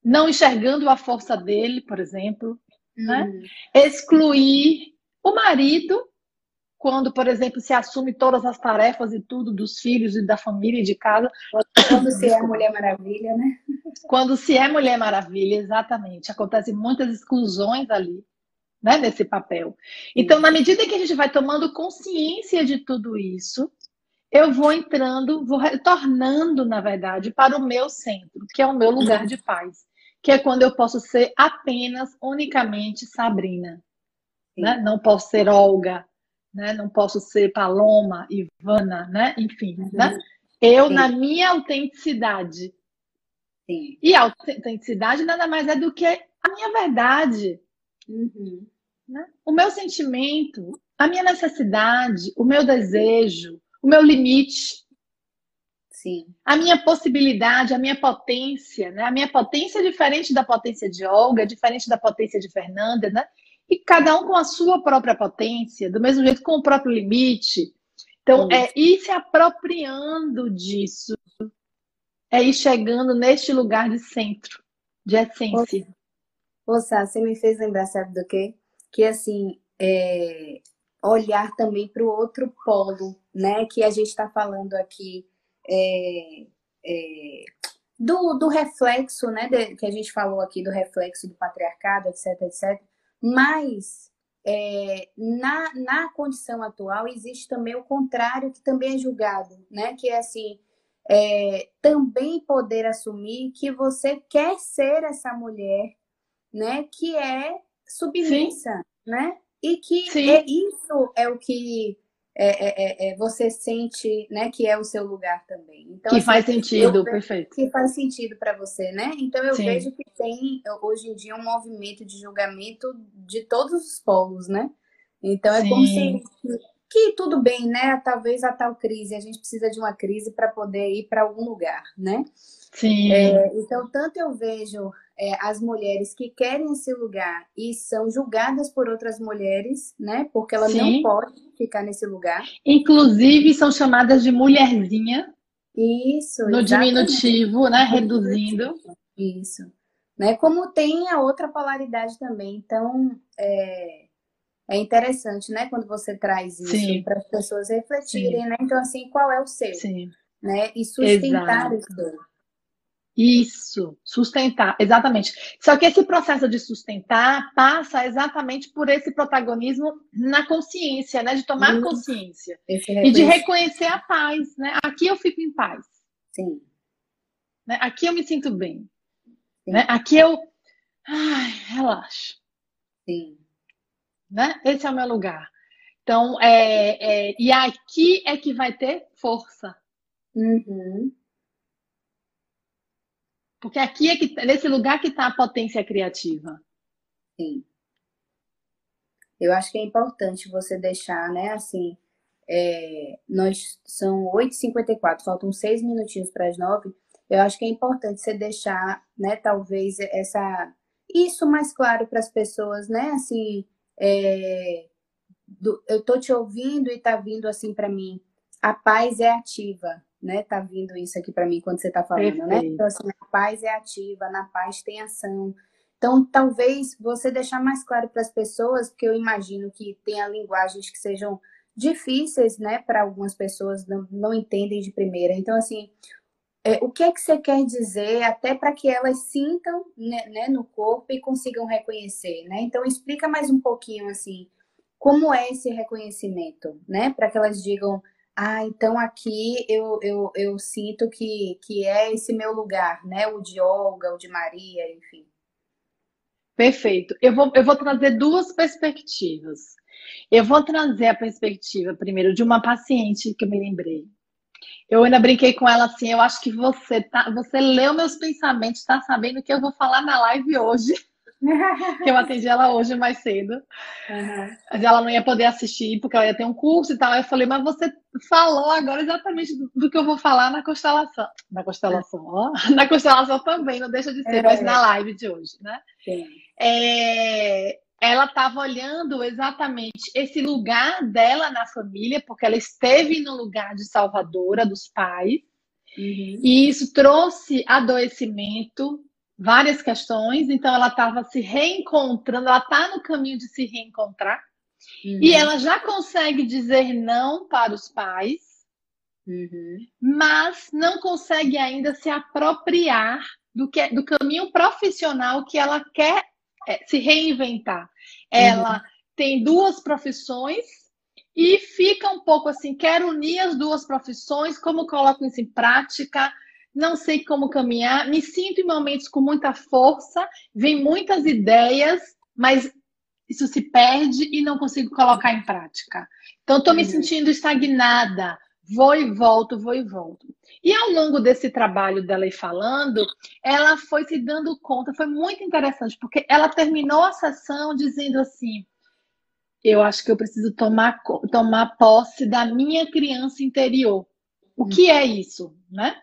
não enxergando a força dele, por exemplo, né? Uhum. excluir o marido quando, por exemplo, se assume todas as tarefas e tudo dos filhos e da família e de casa. Quando se é Mulher Maravilha, né? Quando se é Mulher Maravilha, exatamente. Acontecem muitas exclusões ali, né, nesse papel. Então, na medida que a gente vai tomando consciência de tudo isso, eu vou entrando, vou retornando, na verdade, para o meu centro, que é o meu lugar de paz, que é quando eu posso ser apenas, unicamente Sabrina. Né? Não posso ser Olga, né? Não posso ser Paloma, Ivana, né? Enfim, uhum. né? Eu Sim. na minha autenticidade. Sim. E a autenticidade nada mais é do que a minha verdade. Uhum. Né? O meu sentimento, a minha necessidade, o meu desejo, o meu limite. Sim. A minha possibilidade, a minha potência, né? A minha potência é diferente da potência de Olga, é diferente da potência de Fernanda, né? E cada um com a sua própria potência, do mesmo jeito com o próprio limite. Então, é ir se apropriando disso, é ir chegando neste lugar de centro, de essência. Sá, você me fez lembrar, sabe do quê? Que, assim, é... olhar também para o outro polo, né? Que a gente está falando aqui é... É... Do, do reflexo, né? De... que a gente falou aqui do reflexo do patriarcado, etc, etc mas é, na, na condição atual existe também o contrário, que também é julgado, né? Que é assim, é, também poder assumir que você quer ser essa mulher, né? Que é submissa, Sim. né? E que é, isso é o que é, é, é, é, você sente, né, que é o seu lugar também. Então, que assim, faz sentido, perfeito. Que faz sentido para você, né? Então eu Sim. vejo que tem hoje em dia um movimento de julgamento de todos os polos, né? Então é Sim. como se que tudo bem, né? Talvez a tal crise, a gente precisa de uma crise para poder ir para algum lugar, né? Sim. É, então, tanto eu vejo é, as mulheres que querem esse lugar e são julgadas por outras mulheres, né? Porque ela Sim. não pode ficar nesse lugar. Inclusive, são chamadas de mulherzinha. Isso. No exatamente. diminutivo, né? Reduzindo. Isso. Né? Como tem a outra polaridade também. Então, é, é interessante, né? Quando você traz isso para as pessoas refletirem, Sim. né? Então, assim, qual é o seu? Sim. Né? E sustentar Exato. isso. Isso, sustentar, exatamente. Só que esse processo de sustentar passa exatamente por esse protagonismo na consciência, né? De tomar consciência. E de reconhecer a paz, né? Aqui eu fico em paz. Sim. Né? Aqui eu me sinto bem. Né? Aqui eu. Ai, relaxo. Sim. Né? Esse é o meu lugar. Então, é, é, e aqui é que vai ter força. Uhum. Porque aqui é que, nesse lugar que está a potência criativa. Sim. Eu acho que é importante você deixar, né, assim, é, nós são 8h54, faltam seis minutinhos para as nove. Eu acho que é importante você deixar, né, talvez essa isso mais claro para as pessoas, né? Assim, é, do, eu tô te ouvindo e tá vindo assim para mim. A paz é ativa, né? Tá vindo isso aqui para mim quando você tá falando, né? Perfeito. né? Então assim, a paz é ativa, na paz tem ação. Então, talvez você deixar mais claro para as pessoas, porque eu imagino que tenha linguagens que sejam difíceis, né, para algumas pessoas não, não entendem de primeira. Então, assim, é, o que é que você quer dizer, até para que elas sintam né, né, no corpo e consigam reconhecer, né? Então, explica mais um pouquinho, assim, como é esse reconhecimento, né? Para que elas digam, ah, então aqui eu, eu, eu sinto que, que é esse meu lugar, né? O de Olga, o de Maria, enfim. Perfeito. Eu vou, eu vou trazer duas perspectivas. Eu vou trazer a perspectiva, primeiro, de uma paciente que eu me lembrei. Eu ainda brinquei com ela assim, eu acho que você tá, você leu meus pensamentos, está sabendo que eu vou falar na live hoje. que eu atendi ela hoje mais cedo. Uhum. Mas ela não ia poder assistir, porque ela ia ter um curso e tal. Aí eu falei, mas você falou agora exatamente do, do que eu vou falar na constelação. Na constelação, ó. Na constelação também, não deixa de ser, é. mas na live de hoje, né? É, ela estava olhando exatamente esse lugar dela na família, porque ela esteve no lugar de salvadora dos pais, uhum. e isso trouxe adoecimento, várias questões, então ela estava se reencontrando, ela está no caminho de se reencontrar, uhum. e ela já consegue dizer não para os pais, uhum. mas não consegue ainda se apropriar do, que, do caminho profissional que ela quer é, se reinventar. Ela uhum. tem duas profissões e fica um pouco assim, quero unir as duas profissões, como coloco isso em prática? Não sei como caminhar, me sinto em momentos com muita força, vem muitas ideias, mas isso se perde e não consigo colocar em prática. Então, estou me uhum. sentindo estagnada, vou e volto, vou e volto. E ao longo desse trabalho dela ir falando, ela foi se dando conta, foi muito interessante, porque ela terminou a sessão dizendo assim: Eu acho que eu preciso tomar, tomar posse da minha criança interior. O que é isso, né?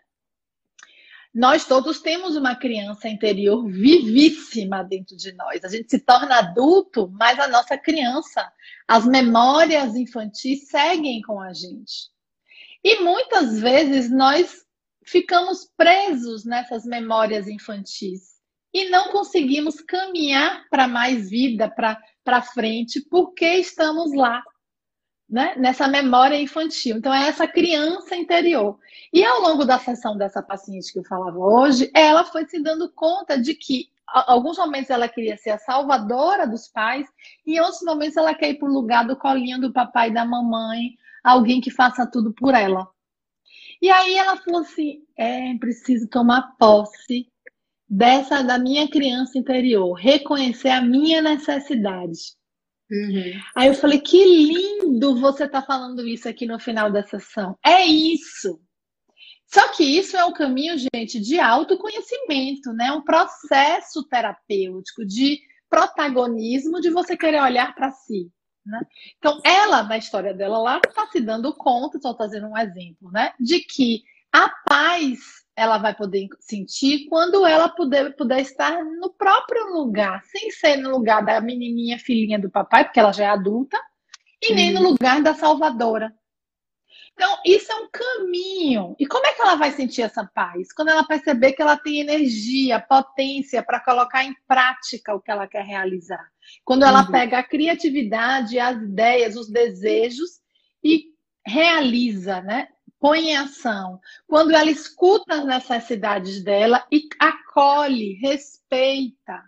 Nós todos temos uma criança interior vivíssima dentro de nós. A gente se torna adulto, mas a nossa criança, as memórias infantis seguem com a gente. E muitas vezes nós ficamos presos nessas memórias infantis e não conseguimos caminhar para mais vida, para frente, porque estamos lá, né? nessa memória infantil. Então, é essa criança interior. E ao longo da sessão dessa paciente que eu falava hoje, ela foi se dando conta de que alguns momentos ela queria ser a salvadora dos pais, e em outros momentos ela quer ir para o lugar do colinho do papai e da mamãe, alguém que faça tudo por ela. E aí ela falou assim: é preciso tomar posse dessa da minha criança interior, reconhecer a minha necessidade. Uhum. Aí eu falei: que lindo você tá falando isso aqui no final da sessão. É isso. Só que isso é um caminho, gente, de autoconhecimento, né? Um processo terapêutico de protagonismo, de você querer olhar para si. Né? Então, ela, na história dela lá, está se dando conta, só fazendo um exemplo, né? De que a paz ela vai poder sentir quando ela puder, puder estar no próprio lugar, sem ser no lugar da menininha filhinha do papai, porque ela já é adulta, e nem no lugar da salvadora, então, isso é um caminho. E como é que ela vai sentir essa paz? Quando ela perceber que ela tem energia, potência para colocar em prática o que ela quer realizar. Quando ela uhum. pega a criatividade, as ideias, os desejos e realiza, né? Põe em ação. Quando ela escuta as necessidades dela e acolhe, respeita,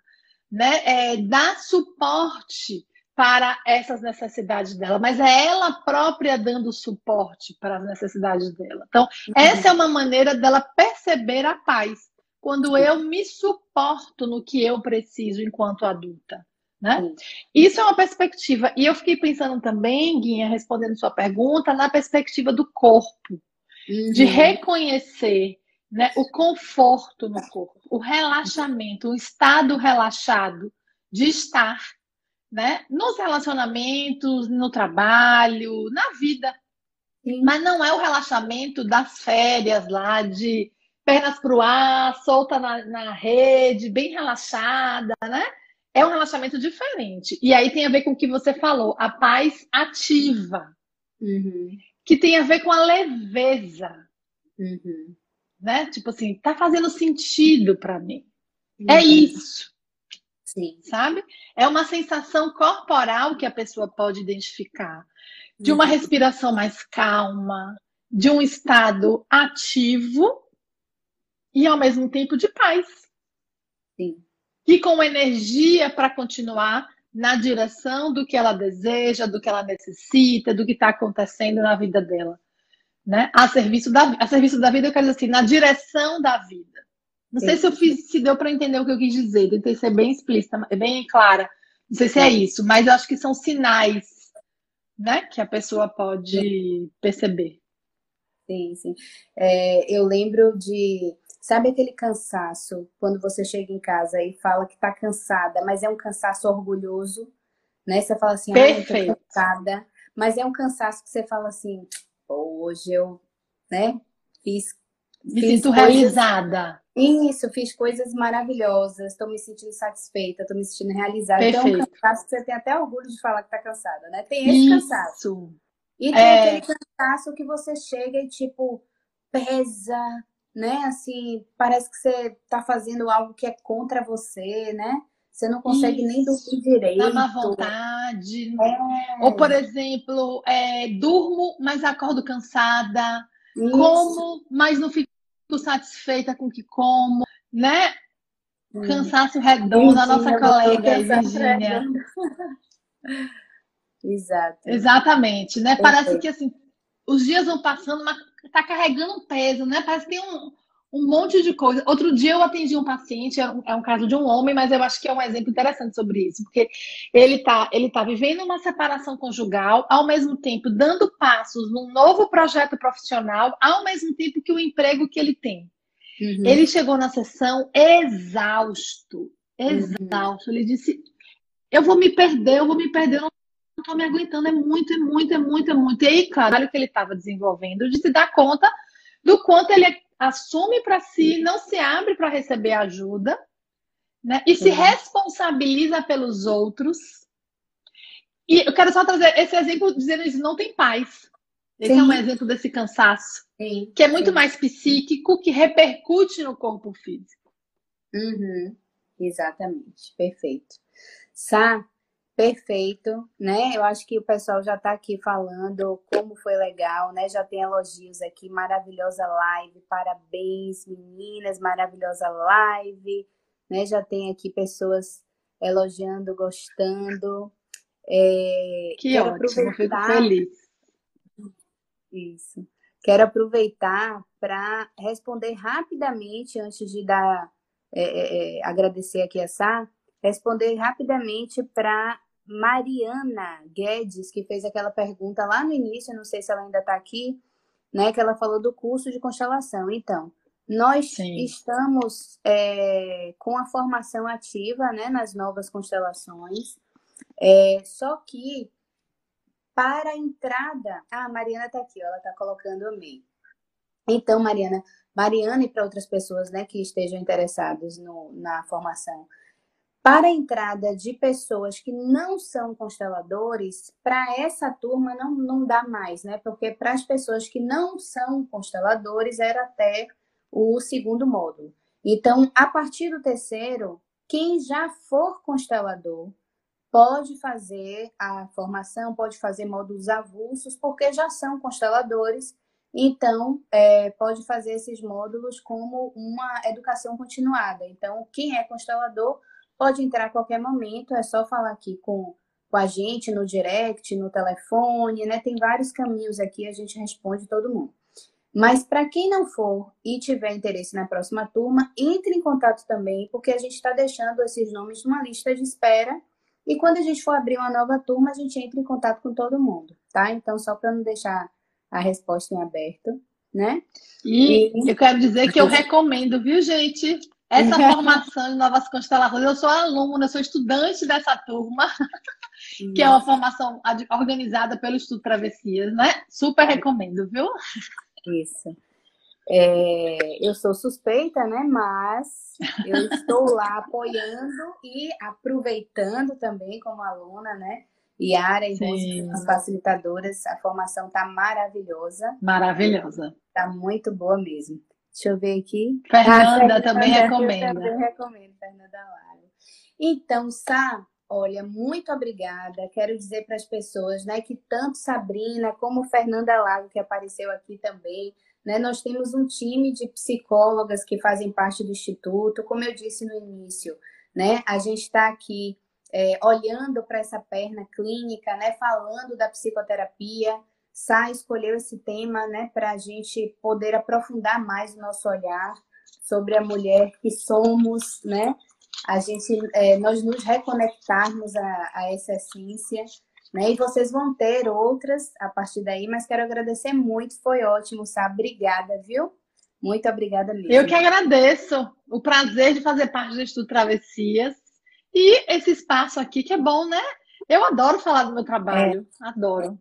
né? É, dá suporte para essas necessidades dela, mas é ela própria dando suporte para as necessidades dela. Então, uhum. essa é uma maneira dela perceber a paz, quando eu me suporto no que eu preciso enquanto adulta. Né? Isso é uma perspectiva. E eu fiquei pensando também, Guinha, respondendo sua pergunta, na perspectiva do corpo, uhum. de reconhecer né? O conforto no corpo, o relaxamento, um estado relaxado de estar, né? Nos relacionamentos, no trabalho, na vida. Sim. Mas não é o relaxamento das férias lá de pernas para o ar, solta na, na rede, bem relaxada, né? É um relaxamento diferente. E aí tem a ver com o que você falou, a paz ativa, uhum. que tem a ver com a leveza. Uhum. Né? Tipo assim, tá fazendo sentido para mim. Uhum. É isso. Sim. Sabe? É uma sensação corporal que a pessoa pode identificar. De uma uhum. respiração mais calma, de um estado ativo e ao mesmo tempo de paz. Sim. E com energia para continuar na direção do que ela deseja, do que ela necessita, do que está acontecendo na vida dela. Né? A, serviço da, a serviço da vida, eu quero dizer assim, na direção da vida. Não sei se eu fiz, se deu para entender o que eu quis dizer, tentei ser bem explícita, bem clara. Não sei se é isso, mas eu acho que são sinais né, que a pessoa pode perceber. Sim, sim. É, eu lembro de Sabe aquele cansaço quando você chega em casa e fala que tá cansada, mas é um cansaço orgulhoso, né? Você fala assim, ah, eu tô cansada, mas é um cansaço que você fala assim, hoje eu, né, fiz me fiz sinto coisas... realizada. Isso, fiz coisas maravilhosas, estou me sentindo satisfeita, estou me sentindo realizada. Perfeito. Então, é um cansaço que você tem até orgulho de falar que tá cansada, né? Tem esse Isso. cansaço. E tem é... aquele cansaço que você chega e, tipo, pesa, né? Assim, parece que você está fazendo algo que é contra você, né? Você não consegue Isso. nem dormir direito. Dá má vontade. É. Ou, por exemplo, é, durmo, mas acordo cansada. Isso. Como, mas não fico satisfeita com o que como, né? Cansaço redondo, a nossa colega Virginia. Exato. Exatamente, né? Parece que assim, os dias vão passando, mas tá carregando um peso, né? Parece que tem um, um monte de coisa. Outro dia eu atendi um paciente, é um, é um, caso de um homem, mas eu acho que é um exemplo interessante sobre isso, porque ele tá, ele tá vivendo uma separação conjugal, ao mesmo tempo dando passos num novo projeto profissional, ao mesmo tempo que o emprego que ele tem. Uhum. Ele chegou na sessão exausto, exausto. Uhum. Ele disse: Eu vou me perder, eu vou me perder, eu não estou me aguentando, é muito, é muito, é muito, é muito. E aí, claro, o que ele estava desenvolvendo, de se dar conta do quanto ele assume para si, não se abre para receber ajuda, né? E se responsabiliza pelos outros. E eu quero só trazer esse exemplo dizendo isso, não tem paz. Esse Sim. é um exemplo desse cansaço, Sim. que é muito Sim. mais psíquico, que repercute no corpo físico. Uhum. Exatamente, perfeito. Sá, Perfeito, né? Eu acho que o pessoal já está aqui falando como foi legal, né? Já tem elogios aqui, maravilhosa live, parabéns, meninas, maravilhosa live, né? Já tem aqui pessoas elogiando, gostando. É, que ótimo, aproveitar... fico feliz. Isso. Quero aproveitar para responder rapidamente, antes de dar, é, é, é agradecer aqui a Sá, responder rapidamente para Mariana Guedes, que fez aquela pergunta lá no início, não sei se ela ainda está aqui, né? Que ela falou do curso de constelação. Então, nós Sim. estamos é, com a formação ativa né, nas novas constelações, é, só que para a entrada. Ah, a Mariana está aqui, ó, ela está colocando o MEI. Então, Mariana, Mariana e para outras pessoas né, que estejam interessadas no, na formação, para a entrada de pessoas que não são consteladores, para essa turma não, não dá mais, né? Porque para as pessoas que não são consteladores era até o segundo módulo. Então, a partir do terceiro, quem já for constelador pode fazer a formação, pode fazer módulos avulsos, porque já são consteladores, então é, pode fazer esses módulos como uma educação continuada. Então, quem é constelador Pode entrar a qualquer momento, é só falar aqui com, com a gente no direct, no telefone, né? Tem vários caminhos aqui, a gente responde todo mundo. Mas para quem não for e tiver interesse na próxima turma, entre em contato também, porque a gente está deixando esses nomes numa lista de espera. E quando a gente for abrir uma nova turma, a gente entra em contato com todo mundo, tá? Então, só para não deixar a resposta em aberto, né? E, e... eu quero dizer que eu recomendo, viu, gente? Essa formação de novas constelações. Eu sou aluna, sou estudante dessa turma, que é uma formação organizada pelo Estudo Travessias, né? Super recomendo, viu? Isso. É, eu sou suspeita, né? Mas eu estou lá apoiando e aproveitando também como aluna, né? Yara e as facilitadoras, a formação está maravilhosa. Maravilhosa. Está muito boa mesmo. Deixa eu ver aqui. Fernanda ah, também recomenda. Eu também recomendo, Fernanda Lago. Então, Sá, olha, muito obrigada. Quero dizer para as pessoas, né, que tanto Sabrina como Fernanda Lago, que apareceu aqui também, né, nós temos um time de psicólogas que fazem parte do Instituto. Como eu disse no início, né, a gente está aqui é, olhando para essa perna clínica, né, falando da psicoterapia, Sá escolheu esse tema né, para a gente poder aprofundar mais o nosso olhar sobre a mulher que somos, né? A gente, é, nós nos reconectarmos a, a essa essência, né? E vocês vão ter outras a partir daí, mas quero agradecer muito, foi ótimo, Sá. Obrigada, viu? Muito obrigada mesmo. Eu que agradeço o prazer de fazer parte do Estudo Travessias e esse espaço aqui que é bom, né? Eu adoro falar do meu trabalho, é. adoro.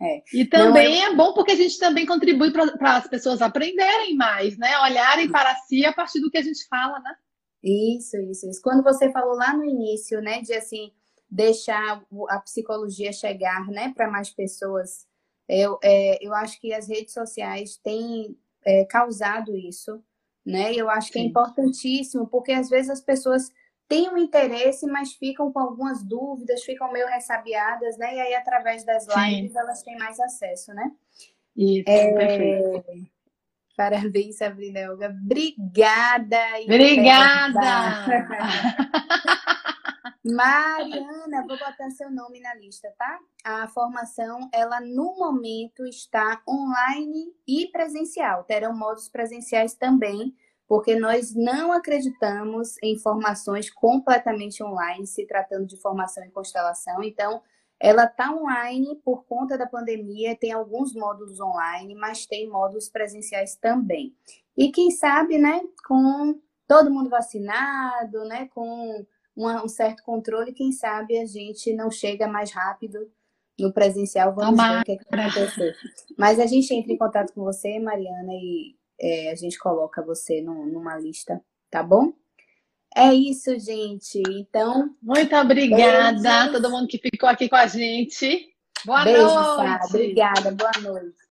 É. E também Não, eu... é bom porque a gente também contribui para as pessoas aprenderem mais, né? Olharem para si a partir do que a gente fala, né? Isso, isso, isso. Quando você falou lá no início, né, de assim deixar a psicologia chegar, né, para mais pessoas, eu, é, eu acho que as redes sociais têm é, causado isso, né? Eu acho que é Sim. é importantíssimo porque às vezes as pessoas têm um interesse, mas ficam com algumas dúvidas, ficam meio ressabiadas, né? E aí, através das lives, Sim. elas têm mais acesso, né? Isso, é... perfeito. Parabéns, Sabrina Elga. Obrigada. Obrigada. Mariana, vou botar seu nome na lista, tá? A formação, ela no momento está online e presencial. Terão modos presenciais também, porque nós não acreditamos em formações completamente online, se tratando de formação em constelação. Então, ela está online por conta da pandemia, tem alguns módulos online, mas tem módulos presenciais também. E quem sabe, né, com todo mundo vacinado, né, com uma, um certo controle, quem sabe a gente não chega mais rápido no presencial, vamos ver o que, é que vai acontecer. Mas a gente entra em contato com você, Mariana, e é, a gente coloca você no, numa lista, tá bom? É isso, gente. Então. Muito obrigada a todo mundo que ficou aqui com a gente. Boa Beijo, noite. Obrigada, boa noite.